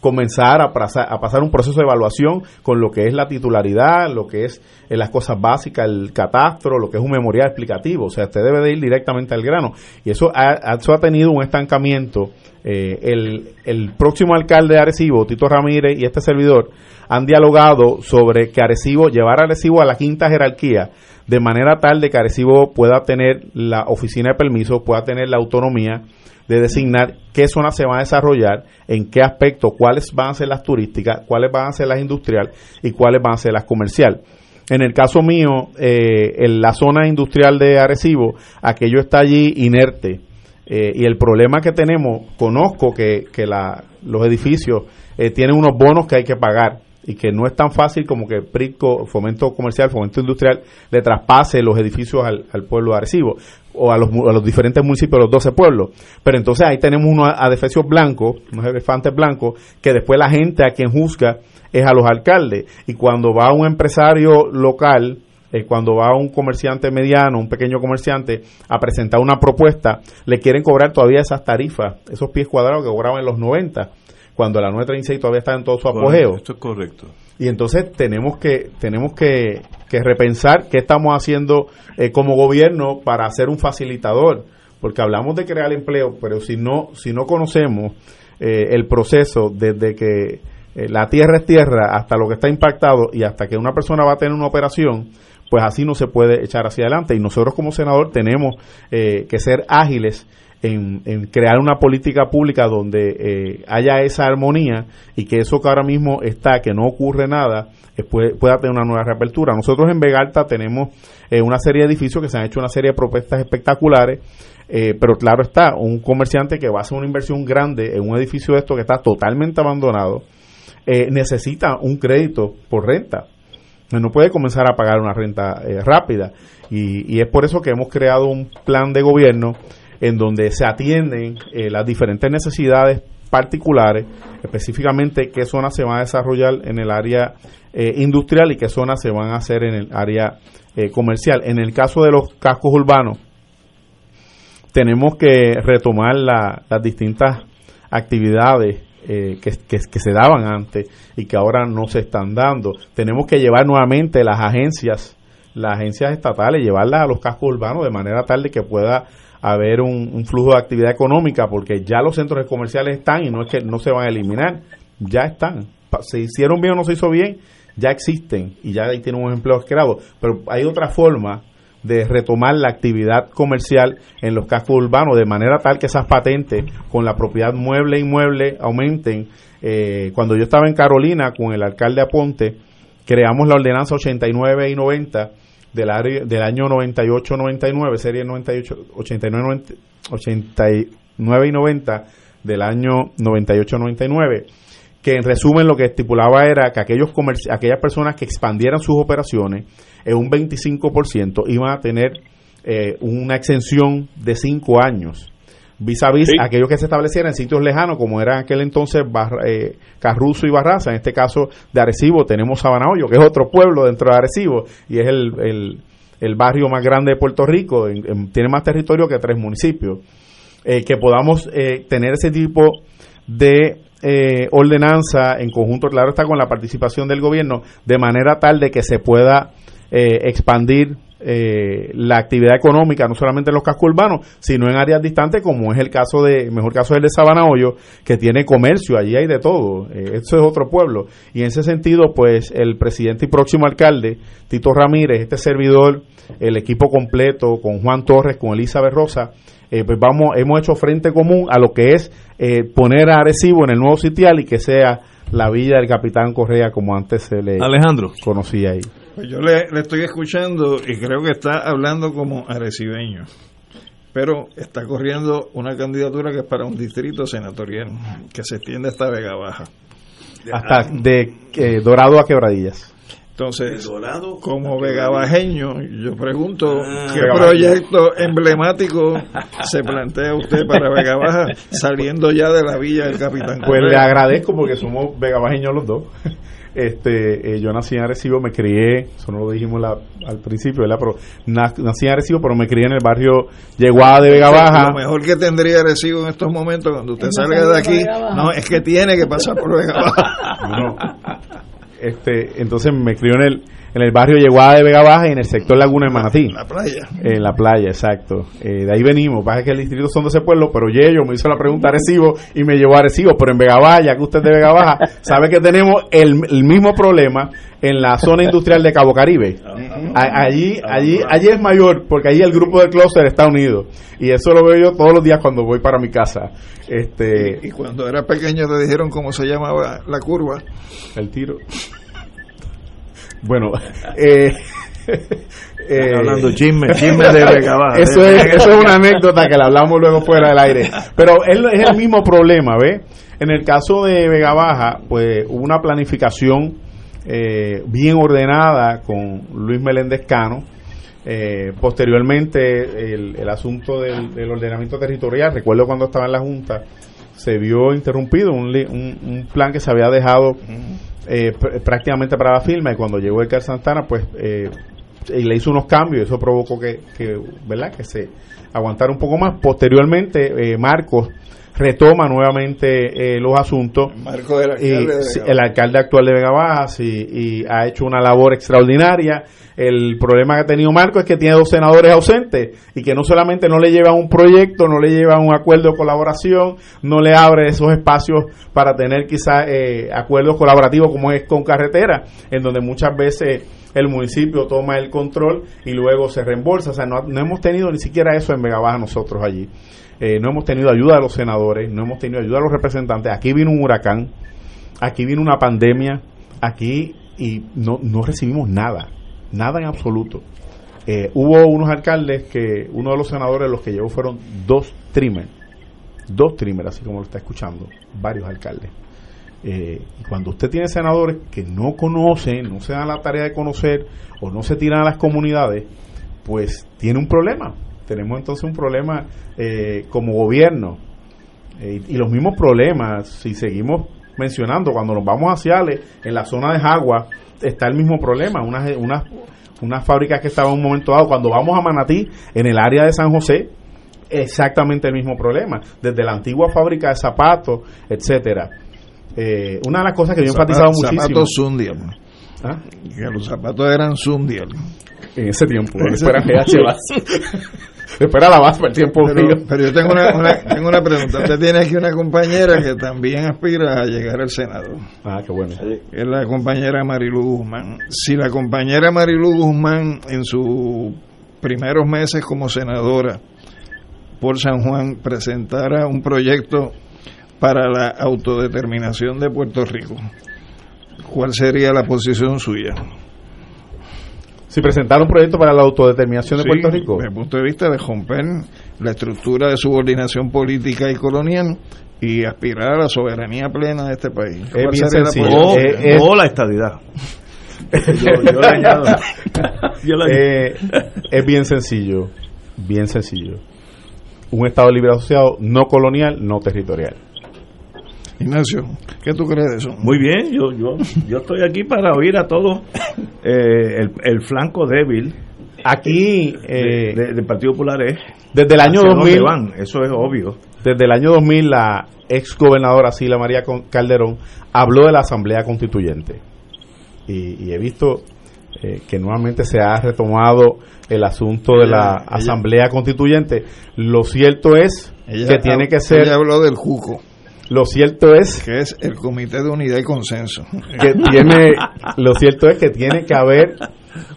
comenzar a pasar, a pasar un proceso de evaluación con lo que es la titularidad, lo que es eh, las cosas básicas, el catastro, lo que es un memorial explicativo. O sea, usted debe de ir directamente al grano. Y eso ha, eso ha tenido un estancamiento. Eh, el, el próximo alcalde de Arecibo, Tito Ramírez, y este servidor han dialogado sobre que Arecibo, llevar a Arecibo a la quinta jerarquía, de manera tal de que Arecibo pueda tener la oficina de permiso, pueda tener la autonomía de designar qué zonas se van a desarrollar, en qué aspecto, cuáles van a ser las turísticas, cuáles van a ser las industriales y cuáles van a ser las comerciales. En el caso mío, eh, en la zona industrial de Arecibo, aquello está allí inerte. Eh, y el problema que tenemos, conozco que, que la, los edificios eh, tienen unos bonos que hay que pagar y que no es tan fácil como que PRICO, Fomento Comercial, Fomento Industrial, le traspase los edificios al, al pueblo de Arecibo o a los, a los diferentes municipios, los 12 pueblos. Pero entonces ahí tenemos unos adefesios blancos, unos elefantes blancos, que después la gente a quien juzga es a los alcaldes. Y cuando va un empresario local, eh, cuando va un comerciante mediano, un pequeño comerciante, a presentar una propuesta, le quieren cobrar todavía esas tarifas, esos pies cuadrados que cobraban en los 90, cuando la 936 todavía está en todo su apogeo. esto es correcto. Y entonces tenemos que, tenemos que, repensar qué estamos haciendo eh, como gobierno para ser un facilitador, porque hablamos de crear empleo, pero si no, si no conocemos eh, el proceso desde que eh, la tierra es tierra hasta lo que está impactado y hasta que una persona va a tener una operación, pues así no se puede echar hacia adelante. Y nosotros como senador tenemos que ser ágiles en, crear una política pública donde eh, haya esa armonía y que eso que ahora mismo está, que no ocurre nada, eh, pueda tener una nueva reapertura. Nosotros en Vegalta tenemos eh, una serie de edificios que se han hecho una serie de propuestas espectaculares, pero claro está, un comerciante que va a hacer una inversión grande en un edificio de esto que está totalmente abandonado, necesita un crédito por renta. No puede comenzar a pagar una renta rápida. Y, es por eso que hemos creado un plan de gobierno en donde se atienden eh, las diferentes necesidades particulares, específicamente qué zonas se van a desarrollar en el área eh, industrial y qué zonas se van a hacer en el área eh, comercial. En el caso de los cascos urbanos, tenemos que retomar las distintas actividades eh, que, que, se daban antes y que ahora no se están dando. Tenemos que llevar nuevamente las agencias, las agencias estatales, llevarlas a los cascos urbanos de manera tal de que pueda haber un, flujo de actividad económica, porque ya los centros comerciales están y no es que no se van a eliminar, ya están. Se hicieron bien o no se hizo bien, ya existen y ya ahí tienen un empleo creado, pero hay otra forma de retomar la actividad comercial en los cascos urbanos de manera tal que esas patentes con la propiedad mueble e inmueble aumenten. Eh, cuando yo estaba en Carolina con el alcalde Aponte, creamos la ordenanza 89 y 90 del, área, del año 98-99, serie 98, 89, 89 y 90 del año 98-99 que en resumen lo que estipulaba era que aquellos aquellas personas que expandieran sus operaciones en un 25% iban a tener eh, una exención de 5 años vis a vis aquellos que se establecieran en sitios lejanos como era en aquel entonces eh, Carruzo y Barraza, en este caso de Arecibo tenemos Sabanahoyo, que es otro pueblo dentro de Arecibo y es el, el, barrio más grande de Puerto Rico, tiene más territorio que tres municipios, eh, que podamos tener ese tipo de eh, ordenanza en conjunto, claro está, con la participación del gobierno, de manera tal de que se pueda eh, expandir eh, la actividad económica, no solamente en los cascos urbanos, sino en áreas distantes, como es el caso de, mejor caso es el de Sabana Hoyo, que tiene comercio, allí hay de todo, eh, eso es otro pueblo. Y en ese sentido, pues el presidente y próximo alcalde, Tito Ramírez, este servidor, el equipo completo, con Juan Torres, con Elizabeth Rosa, eh, pues vamos, hemos hecho frente común a lo que es eh, poner a Arecibo en el nuevo sitial y que sea la villa del Capitán Correa como antes se le Alejandro. conocía ahí. Pues yo le, estoy escuchando y creo que está hablando como arecibeño, pero está corriendo una candidatura que es para un distrito senatorial que se extiende hasta Vega Baja. Hasta de eh, Dorado a Quebradillas. Entonces, como vegabajeño, yo pregunto ah. qué proyecto emblemático se plantea usted para Vega Baja saliendo ya de la villa del Capitán. Pues le agradezco porque somos vegabajeños los dos. Este, eh, yo nací en Arecibo, me crié, eso no lo dijimos al principio, ¿verdad? Pero nací en Arecibo, pero me crié en el barrio Yeguada de Vega Baja. Lo mejor que tendría Arecibo en estos momentos, cuando usted salga de aquí, no, es que tiene que pasar por Vega Baja. Este, entonces me crió en el, en el barrio Yeguada de Vega Baja y en el sector Laguna de Manatí. En la playa. En la playa, exacto. Eh, de ahí venimos. Pasa que el distrito son de ese pueblo, pero Yello me hizo la pregunta a Recibo y me llevó a Recibo. Pero en Vega Baja, ya que usted es de Vega Baja, sabe que tenemos el, mismo problema en la zona industrial de Cabo Caribe. allí, allí, allí es mayor, porque allí el grupo del closet está unido. Y eso lo veo yo todos los días cuando voy para mi casa. Este, y, y cuando era pequeño te dijeron cómo se llamaba la curva. El tiro. Bueno, eh, eh, hablando chisme, chisme de Vega Baja. Eso es, eso es una anécdota que la hablamos luego fuera del aire. Pero es, es el mismo problema, ¿ves? En el caso de Vega Baja, pues hubo una planificación eh, bien ordenada con Luis Meléndez Cano. Eh, posteriormente, el, el asunto del, del, ordenamiento territorial, recuerdo cuando estaba en la Junta, se vio interrumpido un, un, un plan que se había dejado eh, prácticamente para la firma y cuando llegó el Santana pues eh, le hizo unos cambios y eso provocó que, verdad que se aguantara un poco más. Posteriormente eh, Marcos retoma nuevamente eh, los asuntos Marcos el alcalde, y, el alcalde actual de Vega Baja y, ha hecho una labor extraordinaria el problema que ha tenido Marco es que tiene dos senadores ausentes y que no solamente no le lleva un proyecto, no le lleva un acuerdo de colaboración, no le abre esos espacios para tener quizás eh, acuerdos colaborativos como es con carretera, en donde muchas veces el municipio toma el control y luego se reembolsa. O sea, no, hemos tenido ni siquiera eso en Vega Baja nosotros allí. Eh, no hemos tenido ayuda de los senadores, no hemos tenido ayuda de los representantes. Aquí vino un huracán, aquí vino una pandemia, aquí y no, no recibimos nada nada en absoluto. Eh, hubo unos alcaldes que, uno de los senadores los que llevó fueron dos trimmer, dos trimmer, así como lo está escuchando, varios alcaldes. Eh, y cuando usted tiene senadores que no conocen, no se dan la tarea de conocer o no se tiran a las comunidades, pues tiene un problema. Tenemos entonces un problema eh, como gobierno. y los mismos problemas, si seguimos mencionando, cuando nos vamos hacia Ale, en la zona de Jagua, está el mismo problema. Unas, unas, unas fábricas que estaban en un momento dado, cuando vamos a Manatí, en el área de San José, exactamente el mismo problema, desde la antigua fábrica de zapatos, etcétera. Eh, una de las cosas que yo he enfatizado muchísimo. Zapatos. ¿Ah? Que los zapatos eran Sundial. En ese tiempo, después era GH Después era la base para el tiempo pero, pero yo tengo una, una, tengo una pregunta. Usted tiene aquí una compañera que también aspira a llegar al Senado. Ah, qué bueno. Es la compañera Marilu Guzmán. Si la compañera Marilu Guzmán en sus primeros meses como senadora por San Juan presentara un proyecto para la autodeterminación de Puerto Rico, ¿cuál sería la posición suya? Si presentara un proyecto para la autodeterminación de Sí, Puerto Rico. Desde el punto de vista de romper la estructura de subordinación política y colonial y aspirar a la soberanía plena de este país. Es ¿Cuál bien sencillo. O, posición? O la estadidad. yo, yo le añado. Yo le- Eh, es bien sencillo, bien sencillo. Un Estado libre asociado no colonial, no territorial. Ignacio, ¿qué tú crees de eso? Muy bien, yo, yo, yo estoy aquí para oír a todos eh, el, el flanco débil Aquí, eh, de- del Partido Popular es desde el año hacia dónde 2000, van, eso es obvio. desde el año 2000, la ex gobernadora Sila María Calderón habló de la Asamblea Constituyente. Y, y he visto eh, que nuevamente se ha retomado el asunto de la Ella- ella- Asamblea Constituyente. Lo cierto es Ella que tiene que ser, Ella habló del JUCO, lo cierto es que es el Comité de Unidad y Consenso. que tiene lo cierto es que tiene que haber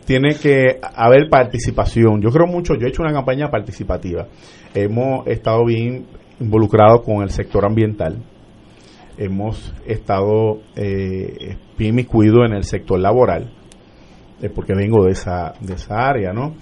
tiene que haber participación yo creo mucho yo he hecho una campaña participativa hemos estado bien involucrados con el sector ambiental hemos estado eh, bien inmiscuidos en el sector laboral eh, porque vengo de esa de esa área no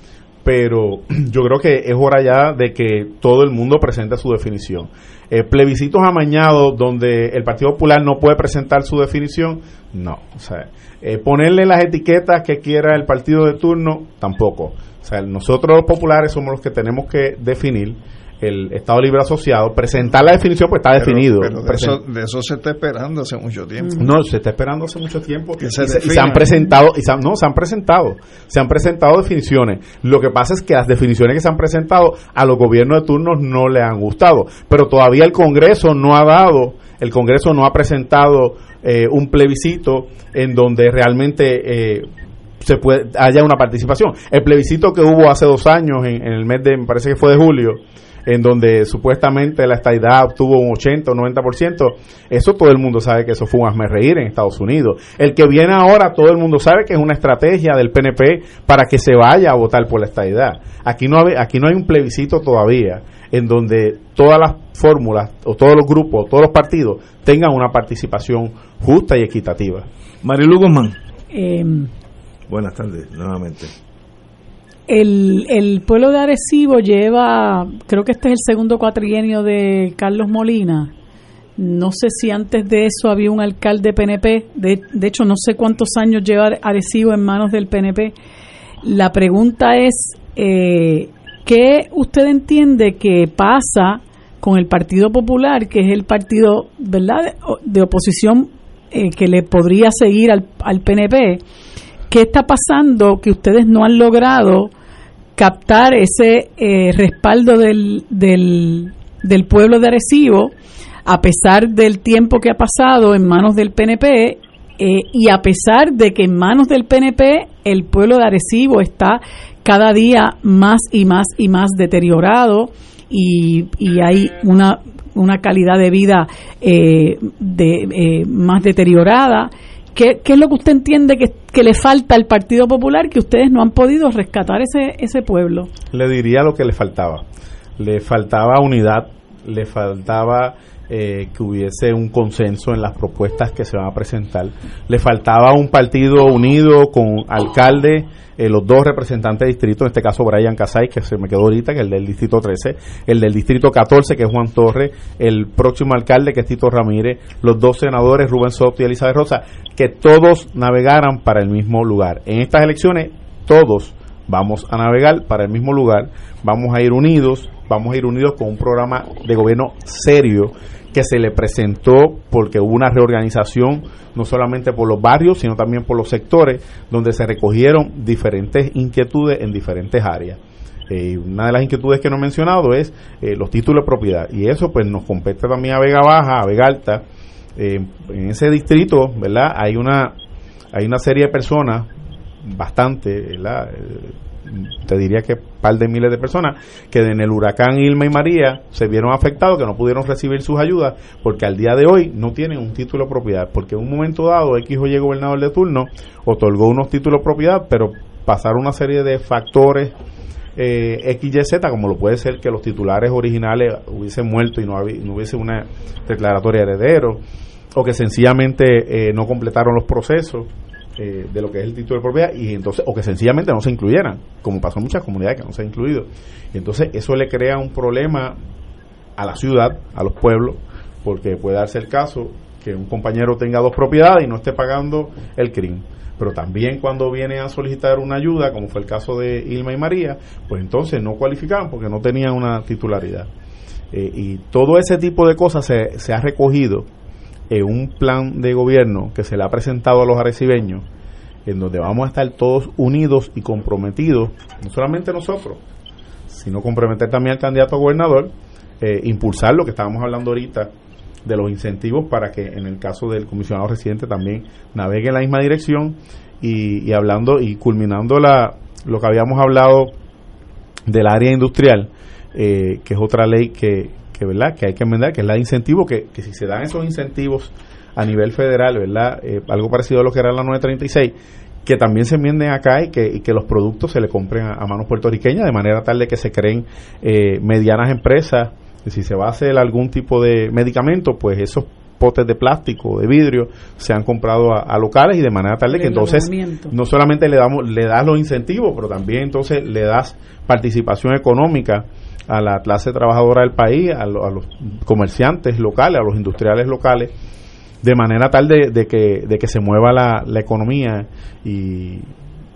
pero yo creo que es hora ya de que todo el mundo presente su definición. Eh, plebiscitos amañados donde el Partido Popular no puede presentar su definición, no. O sea, eh, ponerle las etiquetas que quiera el partido de turno, tampoco. O sea, nosotros los populares somos los que tenemos que definir el Estado Libre Asociado, presentar la definición, pues está Pero- definido. Pero, de, eso, de eso se está esperando hace mucho tiempo. no, se está esperando hace mucho tiempo Que y se y han presentado, y se han- no, se han presentado, se han presentado definiciones. Lo que pasa es que las definiciones que se han presentado a los gobiernos de turnos no le han gustado, pero todavía el Congreso no ha dado, el Congreso no ha presentado eh, un plebiscito en donde realmente eh, se puede, haya una participación. El plebiscito que hubo hace dos años, en, en el mes de, me parece que fue de julio, en donde supuestamente la estadidad obtuvo un 80 o 90%, eso todo el mundo sabe que eso fue un reír en Estados Unidos. El que viene ahora, todo el mundo sabe que es una estrategia del PNP para que se vaya a votar por la estadidad. Aquí no, habe- aquí no hay un plebiscito todavía en donde todas las fórmulas o todos los grupos, todos los partidos tengan una participación justa y equitativa. Marilu Guzmán, Eh, buenas tardes nuevamente. El, el pueblo de Arecibo lleva, creo que este es el segundo cuatrienio de Carlos Molina. No sé si antes de eso había un alcalde PNP. De, de hecho, no sé cuántos años lleva Arecibo en manos del PNP. La pregunta es, eh, ¿qué usted entiende que pasa con el Partido Popular, que es el partido verdad de, oposición eh, que le podría seguir al, al PNP? ¿Qué está pasando que ustedes no han logrado captar ese eh, respaldo del, del, del pueblo de Arecibo a pesar del tiempo que ha pasado en manos del PNP eh, y a pesar de que en manos del PNP el pueblo de Arecibo está cada día más y más y más deteriorado y, y hay una, una calidad de vida eh, de, eh, más deteriorada. ¿Qué, ¿Qué es lo que usted entiende que, le falta al Partido Popular que ustedes no han podido rescatar ese pueblo? le diría lo que le faltaba. Le faltaba unidad, le faltaba eh, que hubiese un consenso en las propuestas que se van a presentar. Le faltaba un partido unido con alcalde, eh, los dos representantes de distrito, en este caso Brian Casay, que se me quedó ahorita, que es el del distrito 13, el del distrito 14, que es Juan Torres, el próximo alcalde, que es Tito Ramírez, los dos senadores, Rubén Soto y Elizabeth Rosa, que todos navegaran para el mismo lugar. En estas elecciones, todos vamos a navegar para el mismo lugar, vamos a ir unidos, vamos a ir unidos con un programa de gobierno serio que se le presentó porque hubo una reorganización no solamente por los barrios, sino también por los sectores, donde se recogieron diferentes inquietudes en diferentes áreas. Eh, una de las inquietudes que no he mencionado es eh, los títulos de propiedad. Y eso pues nos compete también a Vega Baja, a Vega Alta. Eh, en ese distrito, ¿verdad? Hay una, hay una serie de personas, bastante, ¿verdad? Te diría que par de miles de personas que en el huracán Ilma y María se vieron afectados, que no pudieron recibir sus ayudas, porque al día de hoy no tienen un título propiedad, porque en un momento dado X o Y gobernador de turno otorgó unos títulos propiedad, pero pasaron una serie de factores eh, XYZ, como lo puede ser que los titulares originales hubiesen muerto y no, no hubiese una declaratoria de heredero, o que sencillamente eh, no completaron los procesos eh, de lo que es el título de propiedad y entonces o que sencillamente no se incluyeran, como pasó en muchas comunidades que no se han incluido. Entonces eso le crea un problema a la ciudad, a los pueblos, porque puede darse el caso que un compañero tenga dos propiedades y no esté pagando el crimen pero también cuando viene a solicitar una ayuda, como fue el caso de Ilma y María, pues entonces no cualificaban porque no tenían una titularidad. Eh, y todo ese tipo de cosas se, se, ha recogido en un plan de gobierno que se le ha presentado a los arecibeños, en donde vamos a estar todos unidos y comprometidos, no solamente nosotros, sino comprometer también al candidato a gobernador, eh, impulsar lo que estábamos hablando ahorita de los incentivos para que en el caso del comisionado residente también navegue en la misma dirección y, hablando y culminando la, lo que habíamos hablado del área industrial, eh, que es otra ley que, que, ¿verdad? que hay que enmendar, que es la de incentivos, que, que si se dan esos incentivos a nivel federal, ¿verdad? Eh, algo parecido a lo que era la 936, que también se enmienden acá y que, y que los productos se le compren a, manos puertorriqueñas de manera tal de que se creen eh, medianas empresas si se va a hacer algún tipo de medicamento, pues esos potes de plástico, de vidrio, se han comprado a, locales y de manera tal de que entonces no solamente le damos le das los incentivos, pero también entonces le das participación económica a la clase trabajadora del país, a, los comerciantes locales, a los industriales locales, de manera tal de, que, de que se mueva la, la economía y,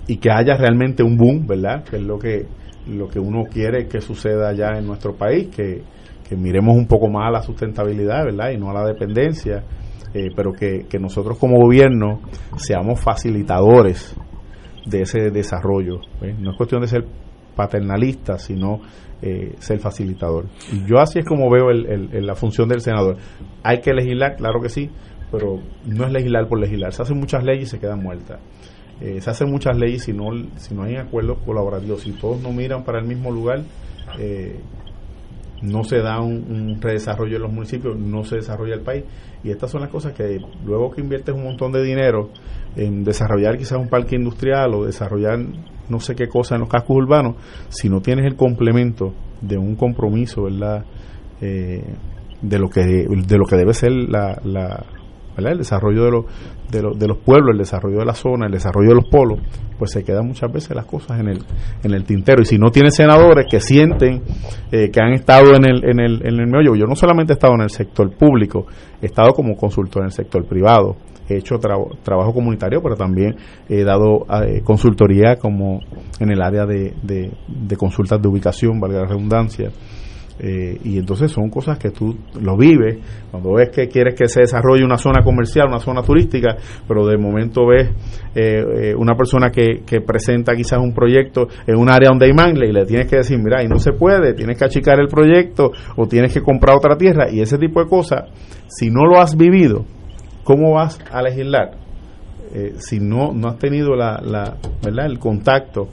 y que haya realmente un boom, ¿verdad? Que es lo que lo que uno quiere que suceda allá en nuestro país, que, miremos un poco más a la sustentabilidad, ¿verdad? Y no a la dependencia, eh, pero que, nosotros como gobierno seamos facilitadores de ese desarrollo. No es cuestión de ser paternalista, sino eh, ser facilitador. Y yo así es como veo el, la función del senador. Hay que legislar, claro que sí, pero no es legislar por legislar. Se hacen muchas leyes y se quedan muertas. Eh, se hacen muchas leyes si no, si no hay acuerdos colaborativos, si todos no miran para el mismo lugar, eh, no se da un, redesarrollo en los municipios, no se desarrolla el país. Y estas son las cosas que luego que inviertes un montón de dinero en desarrollar quizás un parque industrial o desarrollar no sé qué cosa en los cascos urbanos, si no tienes el complemento de un compromiso, ¿verdad? Eh, de lo que de lo que debe ser la, la el desarrollo de, los de, de, los pueblos, el desarrollo de la zona, el desarrollo de los polos, pues se quedan muchas veces las cosas en el, en el tintero. Y si no tiene senadores que sienten eh, que han estado en el, en, el, en el meollo, yo no solamente he estado en el sector público, he estado como consultor en el sector privado, he hecho trabajo comunitario, pero también he dado eh, consultoría como en el área de, de consultas de ubicación, valga la redundancia eh, y entonces son cosas que tú lo vives cuando ves que quieres que se desarrolle una zona comercial, una zona turística, pero de momento ves eh, eh, una persona que, que, presenta quizás un proyecto en un área donde hay mangle y le tienes que decir, mira, y no se puede, tienes que achicar el proyecto o tienes que comprar otra tierra y ese tipo de cosas, si no lo has vivido, ¿cómo vas a legislar? si no, no has tenido la, la, ¿verdad? el contacto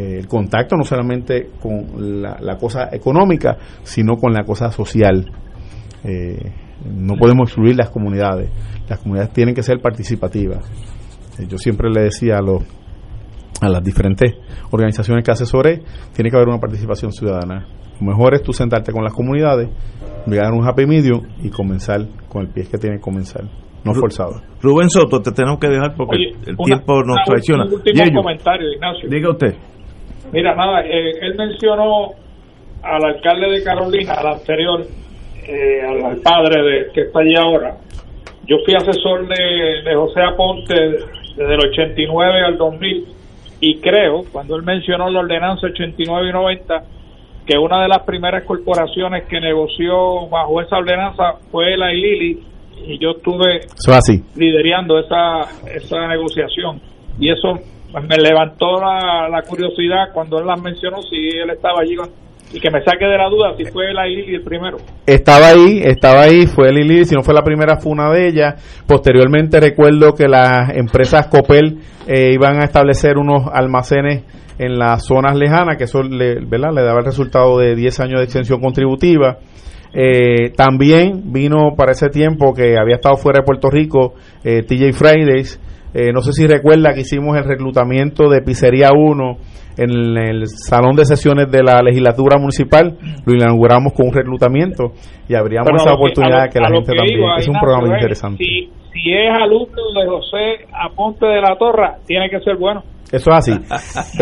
el contacto no solamente con la, cosa económica, sino con la cosa social. Eh, no podemos excluir las comunidades. Las comunidades tienen que ser participativas. Eh, yo siempre le decía a, los, a las diferentes organizaciones que asesoré, tiene que haber una participación ciudadana. Lo mejor es tú sentarte con las comunidades, llegar a un happy medium y comenzar con el pie que tiene que comenzar no forzado. Rubén Soto, te tenemos que dejar porque el tiempo nos traiciona. Un último comentario, Ignacio. Diga usted. Mira, nada, eh, él mencionó al alcalde de Carolina, al anterior, eh, al, padre de, que está allí ahora. Yo fui asesor de, de José Aponte desde el 89 al 2000 y creo, cuando él mencionó la ordenanza 89 y 90, que una de las primeras corporaciones que negoció bajo esa ordenanza fue la Lili y yo estuve así. liderando esa, esa negociación y eso pues me levantó la, la curiosidad cuando él las mencionó si él estaba allí y que me saque de la duda si fue la Lili el primero. Estaba ahí, estaba ahí, fue Lili, si no fue la primera, fue una de ellas. Posteriormente recuerdo que las empresas Copel eh, iban a establecer unos almacenes en las zonas lejanas, que eso le, ¿verdad? le daba el resultado de 10 años de extensión contributiva. Eh, también vino para ese tiempo que había estado fuera de Puerto Rico eh, TJ Fridays. Eh, no sé si recuerda que hicimos el reclutamiento de Pizzería 1 en el, el salón de sesiones de la legislatura municipal. Lo inauguramos con un reclutamiento y abríamos Pero esa que- oportunidad a de lo- que a la gente que también. es un programa es, interesante. Si, si es alumno de José Aponte de la Torre, tiene que ser bueno. Eso es así.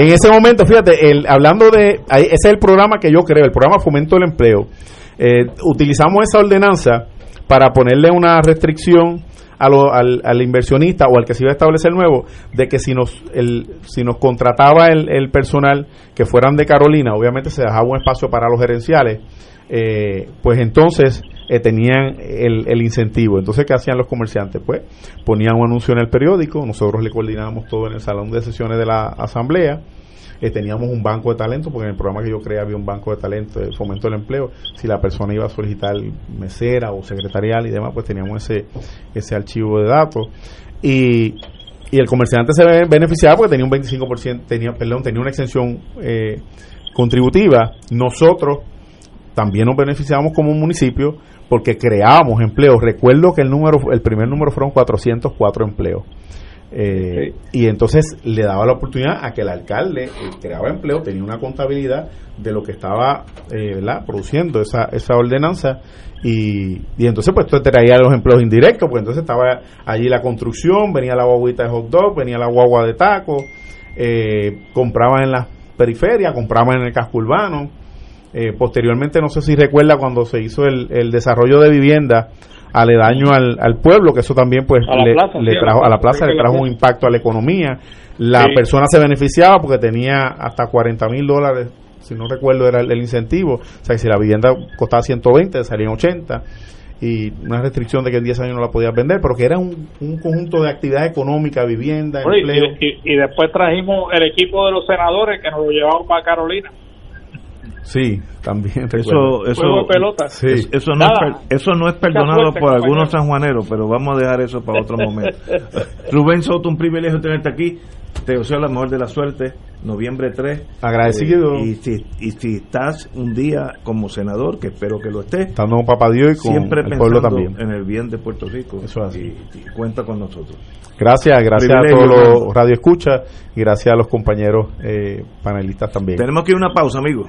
En ese momento, fíjate, el, hablando de, ese es el programa que yo creo, el programa Fomento del Empleo. Eh, utilizamos esa ordenanza para ponerle una restricción a lo- al, al inversionista o al que se iba a establecer nuevo de que si nos el, si nos contrataba el, el personal que fueran de Carolina, obviamente se dejaba un espacio para los gerenciales, eh, pues entonces eh, tenían el, el incentivo. Entonces, ¿qué hacían los comerciantes? Pues ponían un anuncio en el periódico, nosotros le coordinábamos todo en el salón de sesiones de la asamblea, eh, teníamos un banco de talento, porque en el programa que yo creé había un banco de talento de fomento del empleo. Si la persona iba a solicitar mesera o secretarial y demás, pues teníamos ese, ese archivo de datos. Y, y el comerciante se be- beneficiaba porque tenía un 25%, tenía, perdón, tenía una exención eh, contributiva. Nosotros también nos beneficiamos como municipio porque creábamos empleos. Recuerdo que el número, el primer número fueron 404 empleos. Eh, Y entonces le daba la oportunidad a que el alcalde eh, creaba empleo, tenía una contabilidad de lo que estaba eh, produciendo esa, esa ordenanza y, y entonces pues esto traía los empleos indirectos, pues entonces estaba allí la construcción, venía la guaguita de hot dog, venía la guagua de taco, eh, compraban en las periferias, compraban en el casco urbano. Eh, posteriormente, no sé si recuerda cuando se hizo el, el desarrollo de vivienda aledaño al, al pueblo, que eso también pues A la le, plaza, trajo a la plaza, le trajo un impacto a la economía. La Sí. persona se beneficiaba porque tenía hasta 40 mil dólares, si no recuerdo era el, el incentivo, o sea que si la vivienda costaba 120, salían 80 y una restricción de que en 10 años no la podías vender, pero que era un, un conjunto de actividad económica, vivienda, empleo. y, y- y después trajimos el equipo de los senadores que nos lo llevamos para Carolina. Sí, también Eso, recuerdo. eso, pelota. Sí. es- eso, no es, Nada. per- eso no es perdonado por compañero. algunos sanjuaneros, pero vamos a dejar eso para otro momento. Rubén Soto, un privilegio tenerte aquí. Te deseo la mejor de la suerte. Noviembre 3. Agradecido. Eh, y, si, y si estás un día como senador, que espero que lo estés, Estando con Papá Dios y con siempre el pueblo pensando también. en el bien de Puerto Rico. Eso es así. Y, y cuenta con nosotros. Gracias, gracias a Privilegio, todos hermano. los Radio Escucha y gracias a los compañeros eh, panelistas también. Tenemos que ir a una pausa, amigos.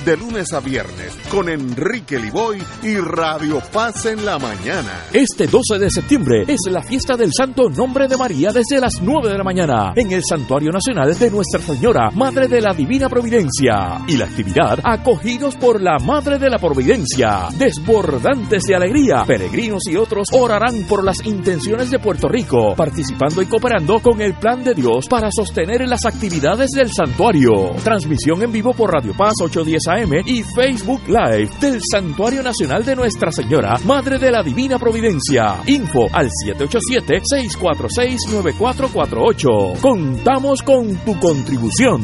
de lunes a viernes con Enrique Liboy y Radio Paz en la mañana. Este 12 de septiembre es la fiesta del Santo Nombre de María desde las 9 de la mañana en el Santuario Nacional de Nuestra Señora, Madre de la Divina Providencia. Y la actividad, acogidos por la Madre de la Providencia, desbordantes de alegría, peregrinos y otros orarán por las intenciones de Puerto Rico, participando y cooperando con el plan de Dios para sostener las actividades del santuario. Transmisión en vivo por Radio Paz 810 AM y Facebook Live del Santuario Nacional de Nuestra Señora, Madre de la Divina Providencia. Info al 787-646-9448. Contamos con tu contribución.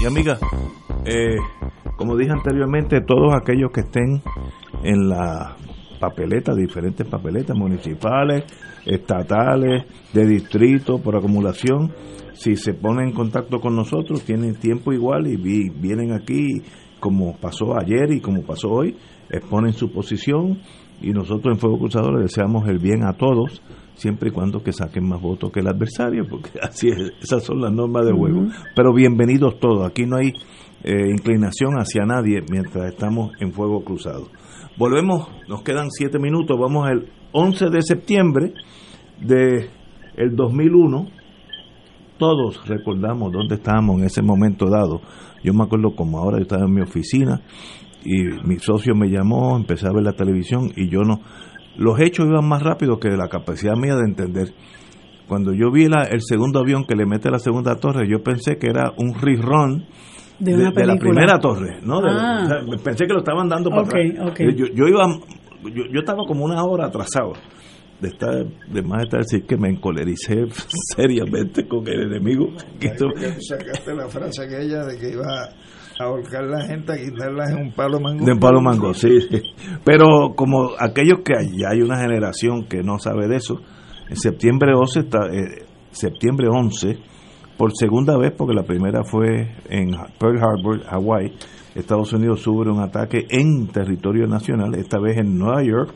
Y amigas. Eh, como dije anteriormente, todos aquellos que estén en la papeleta, diferentes papeletas municipales, estatales, de distrito, por acumulación, si se ponen en contacto con nosotros, tienen tiempo igual y vi- vienen aquí, como pasó ayer y como pasó hoy, exponen su posición y nosotros en Fuego Cruzado le deseamos el bien a todos, siempre y cuando que saquen más votos que el adversario, porque así es, esas son las normas de juego. Pero bienvenidos todos, aquí no hay eh, inclinación hacia nadie mientras estamos en Fuego Cruzado. Volvemos, nos quedan siete minutos, vamos al 11 de septiembre de el 2001. Todos recordamos dónde estábamos en ese momento dado. Yo me acuerdo como ahora yo estaba en mi oficina y mi socio me llamó, empecé a ver la televisión y yo no. Los hechos iban más rápido que la capacidad mía de entender. Cuando yo vi la- el segundo avión que le mete a la segunda torre, yo pensé que era un rerun De de, una de la primera torre, ¿no? De- Ah. o sea, pensé que lo estaban dando para Ok, atrás. ok. Yo, yo iba, yo, yo estaba como una hora atrasado. De estar, de más estar decir que me encolericé seriamente con el enemigo. Que esto- Porque sacaste la frase aquella de que iba a ahorcar la gente, a quitarlas en un palo mango. De palo mango, sí. Pero como aquellos que ya hay una generación que no sabe de eso, en septiembre 11, está, eh, septiembre 11, por segunda vez, porque la primera fue en Pearl Harbor, Hawái, Estados Unidos sufre un ataque en territorio nacional, esta vez en Nueva York,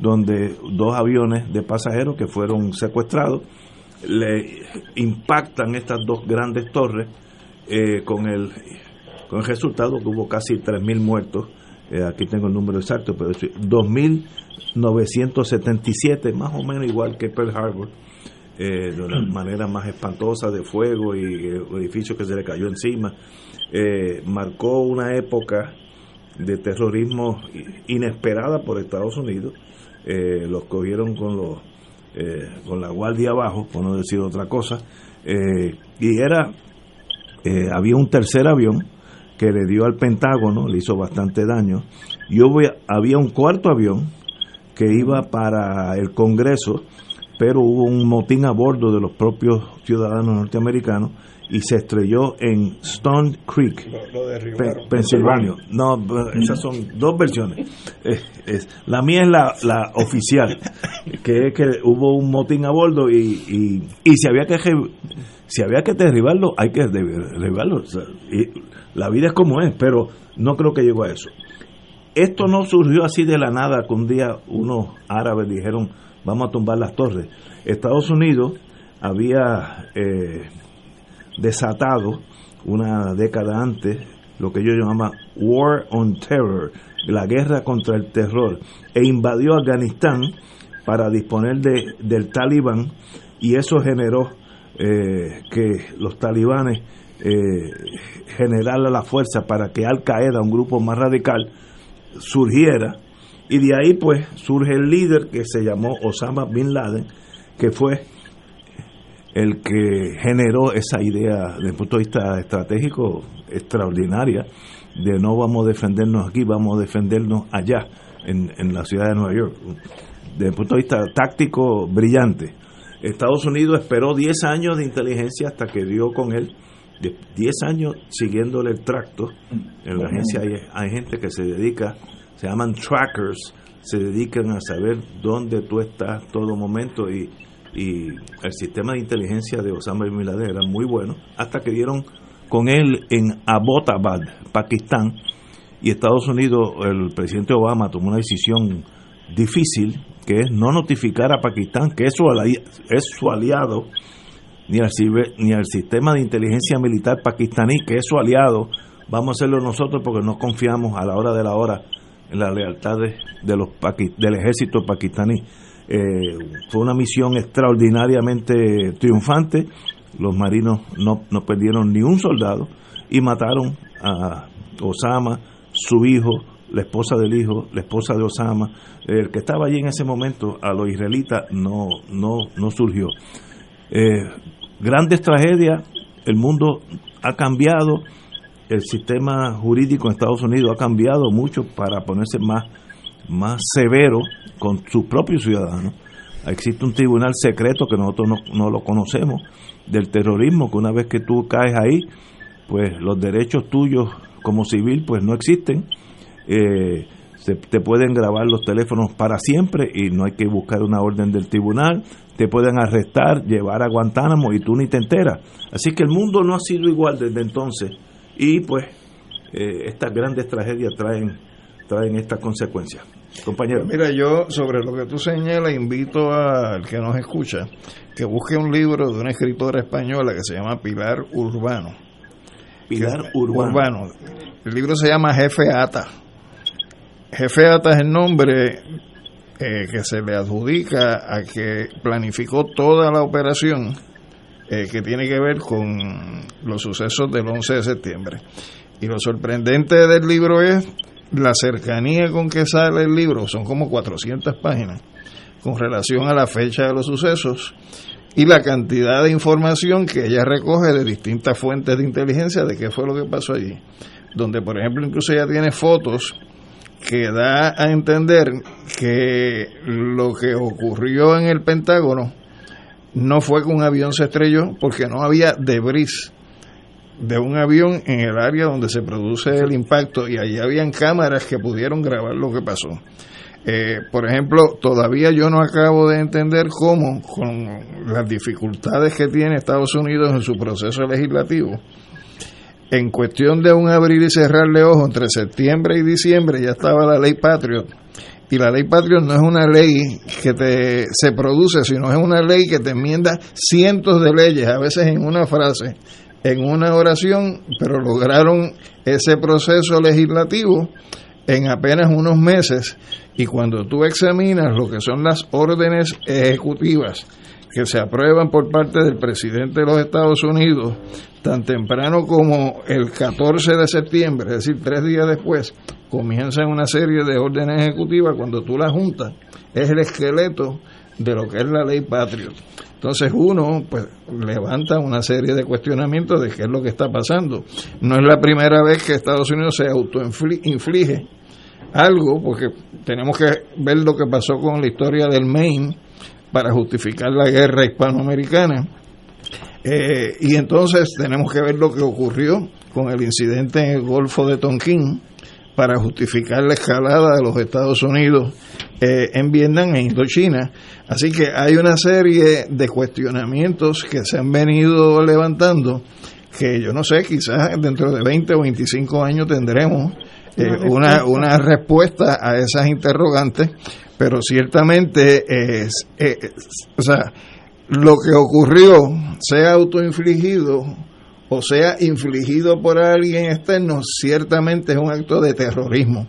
donde dos aviones de pasajeros que fueron secuestrados le impactan estas dos grandes torres eh, con el con el resultado que hubo casi 3.000 muertos, eh, aquí tengo el número exacto, pero es 2.977, más o menos igual que Pearl Harbor, eh, de una manera más espantosa de fuego y eh, edificio que se le cayó encima. Eh, marcó una época de terrorismo inesperada por Estados Unidos. Los cogieron con los con la guardia abajo, por no decir otra cosa. Y era había un tercer avión que le dio al Pentágono, le hizo bastante daño, y hubo- había un cuarto avión que iba para el Congreso, pero hubo un motín a bordo de los propios ciudadanos norteamericanos y se estrelló en Stone Creek, Lo, lo. Pe- Pensilvania. No, esas son dos versiones. Eh, es- la mía es la, la oficial, que es que hubo un motín a bordo y, y, y si había que si había que derribarlo, hay que de- derribarlo. O sea, y la vida es como es, pero no creo que llegó a eso. Esto no surgió así de la nada, que un día unos árabes dijeron, vamos a tumbar las torres. Estados Unidos había eh, desatado una década antes lo que ellos llamaban War on Terror, la guerra contra el terror, e invadió Afganistán para disponer de, del talibán y eso generó eh, que los talibanes eh, generaran la fuerza para que Al Qaeda, un grupo más radical, surgiera y de ahí pues surge el líder que se llamó Osama Bin Laden, que fue el que generó esa idea desde el punto de vista estratégico extraordinaria de no vamos a defendernos aquí, vamos a defendernos allá, en, en la ciudad de Nueva York. Desde el punto de vista táctico, brillante. Estados Unidos esperó 10 años de inteligencia hasta que dio con él, de 10 años siguiéndole el tracto. En la agencia hay, hay gente que se dedica, se llaman trackers, se dedican a saber dónde tú estás todo momento y, y el sistema de inteligencia de Osama Bin Laden era muy bueno, hasta que dieron con él en Abbottabad, Pakistán, y Estados Unidos, el presidente Obama tomó una decisión difícil, que es no notificar a Pakistán, que es su, es su aliado, ni al, ni al sistema de inteligencia militar pakistaní, que es su aliado, vamos a hacerlo nosotros porque no confiamos a la hora de la hora en la lealtad de, los del ejército pakistaní. Eh, fue una misión extraordinariamente triunfante, los marinos no, no perdieron ni un soldado y mataron a Osama, su hijo, la esposa del hijo, la esposa de Osama, el que estaba allí en ese momento, a los israelitas no, no, no surgió. Eh, grandes tragedias, el mundo ha cambiado, el sistema jurídico en Estados Unidos ha cambiado mucho para ponerse más, más severo con sus propios ciudadanos. Existe un tribunal secreto que nosotros no, no lo conocemos del terrorismo, que una vez que tú caes ahí, pues los derechos tuyos como civil pues no existen. Eh, se, te pueden grabar los teléfonos para siempre y no hay que buscar una orden del tribunal, te pueden arrestar, llevar a Guantánamo y tú ni te enteras. Así que el mundo no ha sido igual desde entonces y pues eh, estas grandes tragedias traen, traen estas consecuencias. Compañero. Mira, yo sobre lo que tú señalas invito al que nos escucha que busque un libro de una escritora española que se llama Pilar Urbano. Pilar Urbano. El libro se llama Jefe Ata Jefe Ata es el nombre eh, que se le adjudica a que planificó toda la operación eh, que tiene que ver con los sucesos del 11 de septiembre. Y lo sorprendente del libro es la cercanía con que sale el libro, son como 400 páginas, con relación a la fecha de los sucesos y la cantidad de información que ella recoge de distintas fuentes de inteligencia de qué fue lo que pasó allí. Donde, por ejemplo, incluso ella tiene fotos que da a entender que lo que ocurrió en el Pentágono no fue que un avión se estrelló porque no había debris de un avión en el área donde se produce el impacto y allí habían cámaras que pudieron grabar lo que pasó. Eh, por ejemplo, todavía yo no acabo de entender cómo, con las dificultades que tiene Estados Unidos en su proceso legislativo, en cuestión de un abrir y cerrar de ojos entre septiembre y diciembre ya estaba la ley Patriot. Y la ley Patriot no es una ley que te, se produce, sino es una ley que te enmienda cientos de leyes, a veces en una frase, en una oración, pero lograron ese proceso legislativo en apenas unos meses. Y cuando tú examinas lo que son las órdenes ejecutivas que se aprueban por parte del presidente de los Estados Unidos tan temprano como el 14 de septiembre, es decir, tres días después, comienzan una serie de órdenes ejecutivas, cuando tú las juntas, es el esqueleto de lo que es la ley Patriot. Entonces uno pues levanta una serie de cuestionamientos de qué es lo que está pasando. No es la primera vez que Estados Unidos se autoinflige algo, porque tenemos que ver lo que pasó con la historia del Maine para justificar la guerra hispanoamericana eh, y entonces tenemos que ver lo que ocurrió con el incidente en el Golfo de Tonkin para justificar la escalada de los Estados Unidos eh, en Vietnam e Indochina. Así que hay una serie de cuestionamientos que se han venido levantando que yo no sé, quizás dentro de 20 o 25 años tendremos eh, una, una respuesta a esas interrogantes, pero ciertamente es, o sea, lo que ocurrió sea autoinfligido o sea infligido por alguien externo, ciertamente es un acto de terrorismo.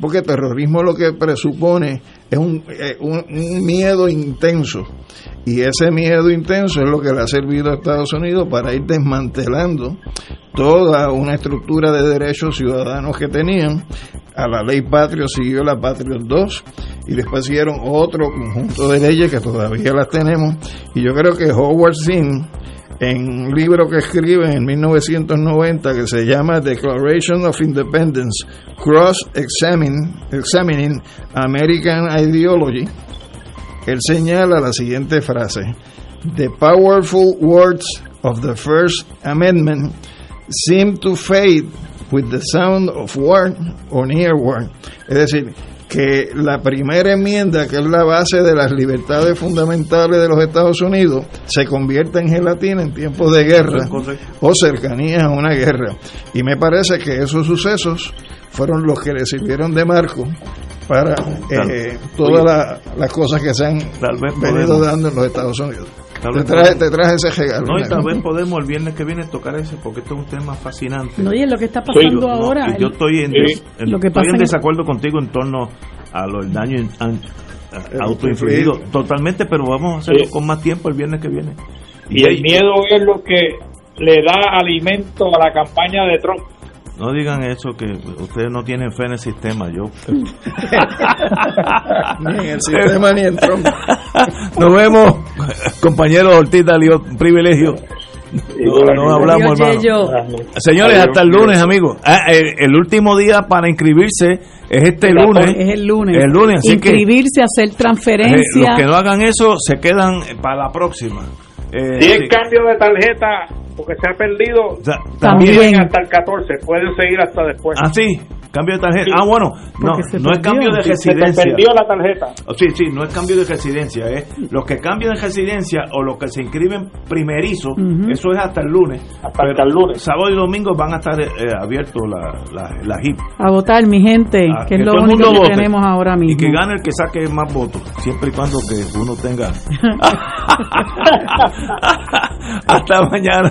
Porque terrorismo lo que presupone es un, eh, un, miedo intenso. Y ese miedo intenso es lo que le ha servido a Estados Unidos para ir desmantelando toda una estructura de derechos ciudadanos que tenían. A la ley Patriot siguió la Patriot 2 y después siguieron otro conjunto de leyes que todavía las tenemos. Y yo creo que Howard Zinn en un libro que escribe en 1990 que se llama Declaration of Independence, Cross Examining American Ideology, él señala la siguiente frase, The powerful words of the First Amendment seem to fade with the sound of war or near war. Es decir, que la primera enmienda, que es la base de las libertades fundamentales de los Estados Unidos, se convierta en gelatina en tiempos de guerra o cercanías a una guerra. Y me parece que esos sucesos fueron los que le sirvieron de marco para eh, todas las cosas que se han venido dando en los Estados Unidos. Te traje, te traje, ese regalo. No, y tal vez podemos el viernes que viene tocar ese, porque esto es un tema fascinante. No, y es lo que está pasando ahora. yo estoy en, estoy en desacuerdo contigo en torno a los daños autoinfligidos, totalmente, pero vamos a hacerlo con más tiempo el viernes que viene. Y, el miedo es lo que le da alimento a la campaña de Trump. No digan eso, que ustedes no tienen fe en el sistema. Yo. ni en el sistema ni en Trump. Nos vemos, compañero Ortiz Dalio, un privilegio. No, hablamos, hermano. Señores, hasta el lunes, amigos. Ah, el, último día para inscribirse es este lunes. Es el lunes. El lunes, Inscribirse, hacer transferencias. los que no hagan eso se quedan para la próxima. Eh, si el cambio de tarjeta porque se ha perdido también hasta el 14, pueden seguir hasta después. Ah, sí, cambio de tarjeta. Ah, bueno, no, no es cambio de residencia. Se perdió la tarjeta. Oh, sí, sí, no es cambio de residencia, es los que cambian de residencia o los que se inscriben primerizo, eso es hasta el lunes. Hasta el lunes. Sábado y domingo van a estar eh, abiertos la, la, la, HIP. A votar, mi gente, ah, que, es lo único que tenemos ahora mismo. Y que gane el que saque más votos, siempre y cuando que uno tenga. hasta mañana.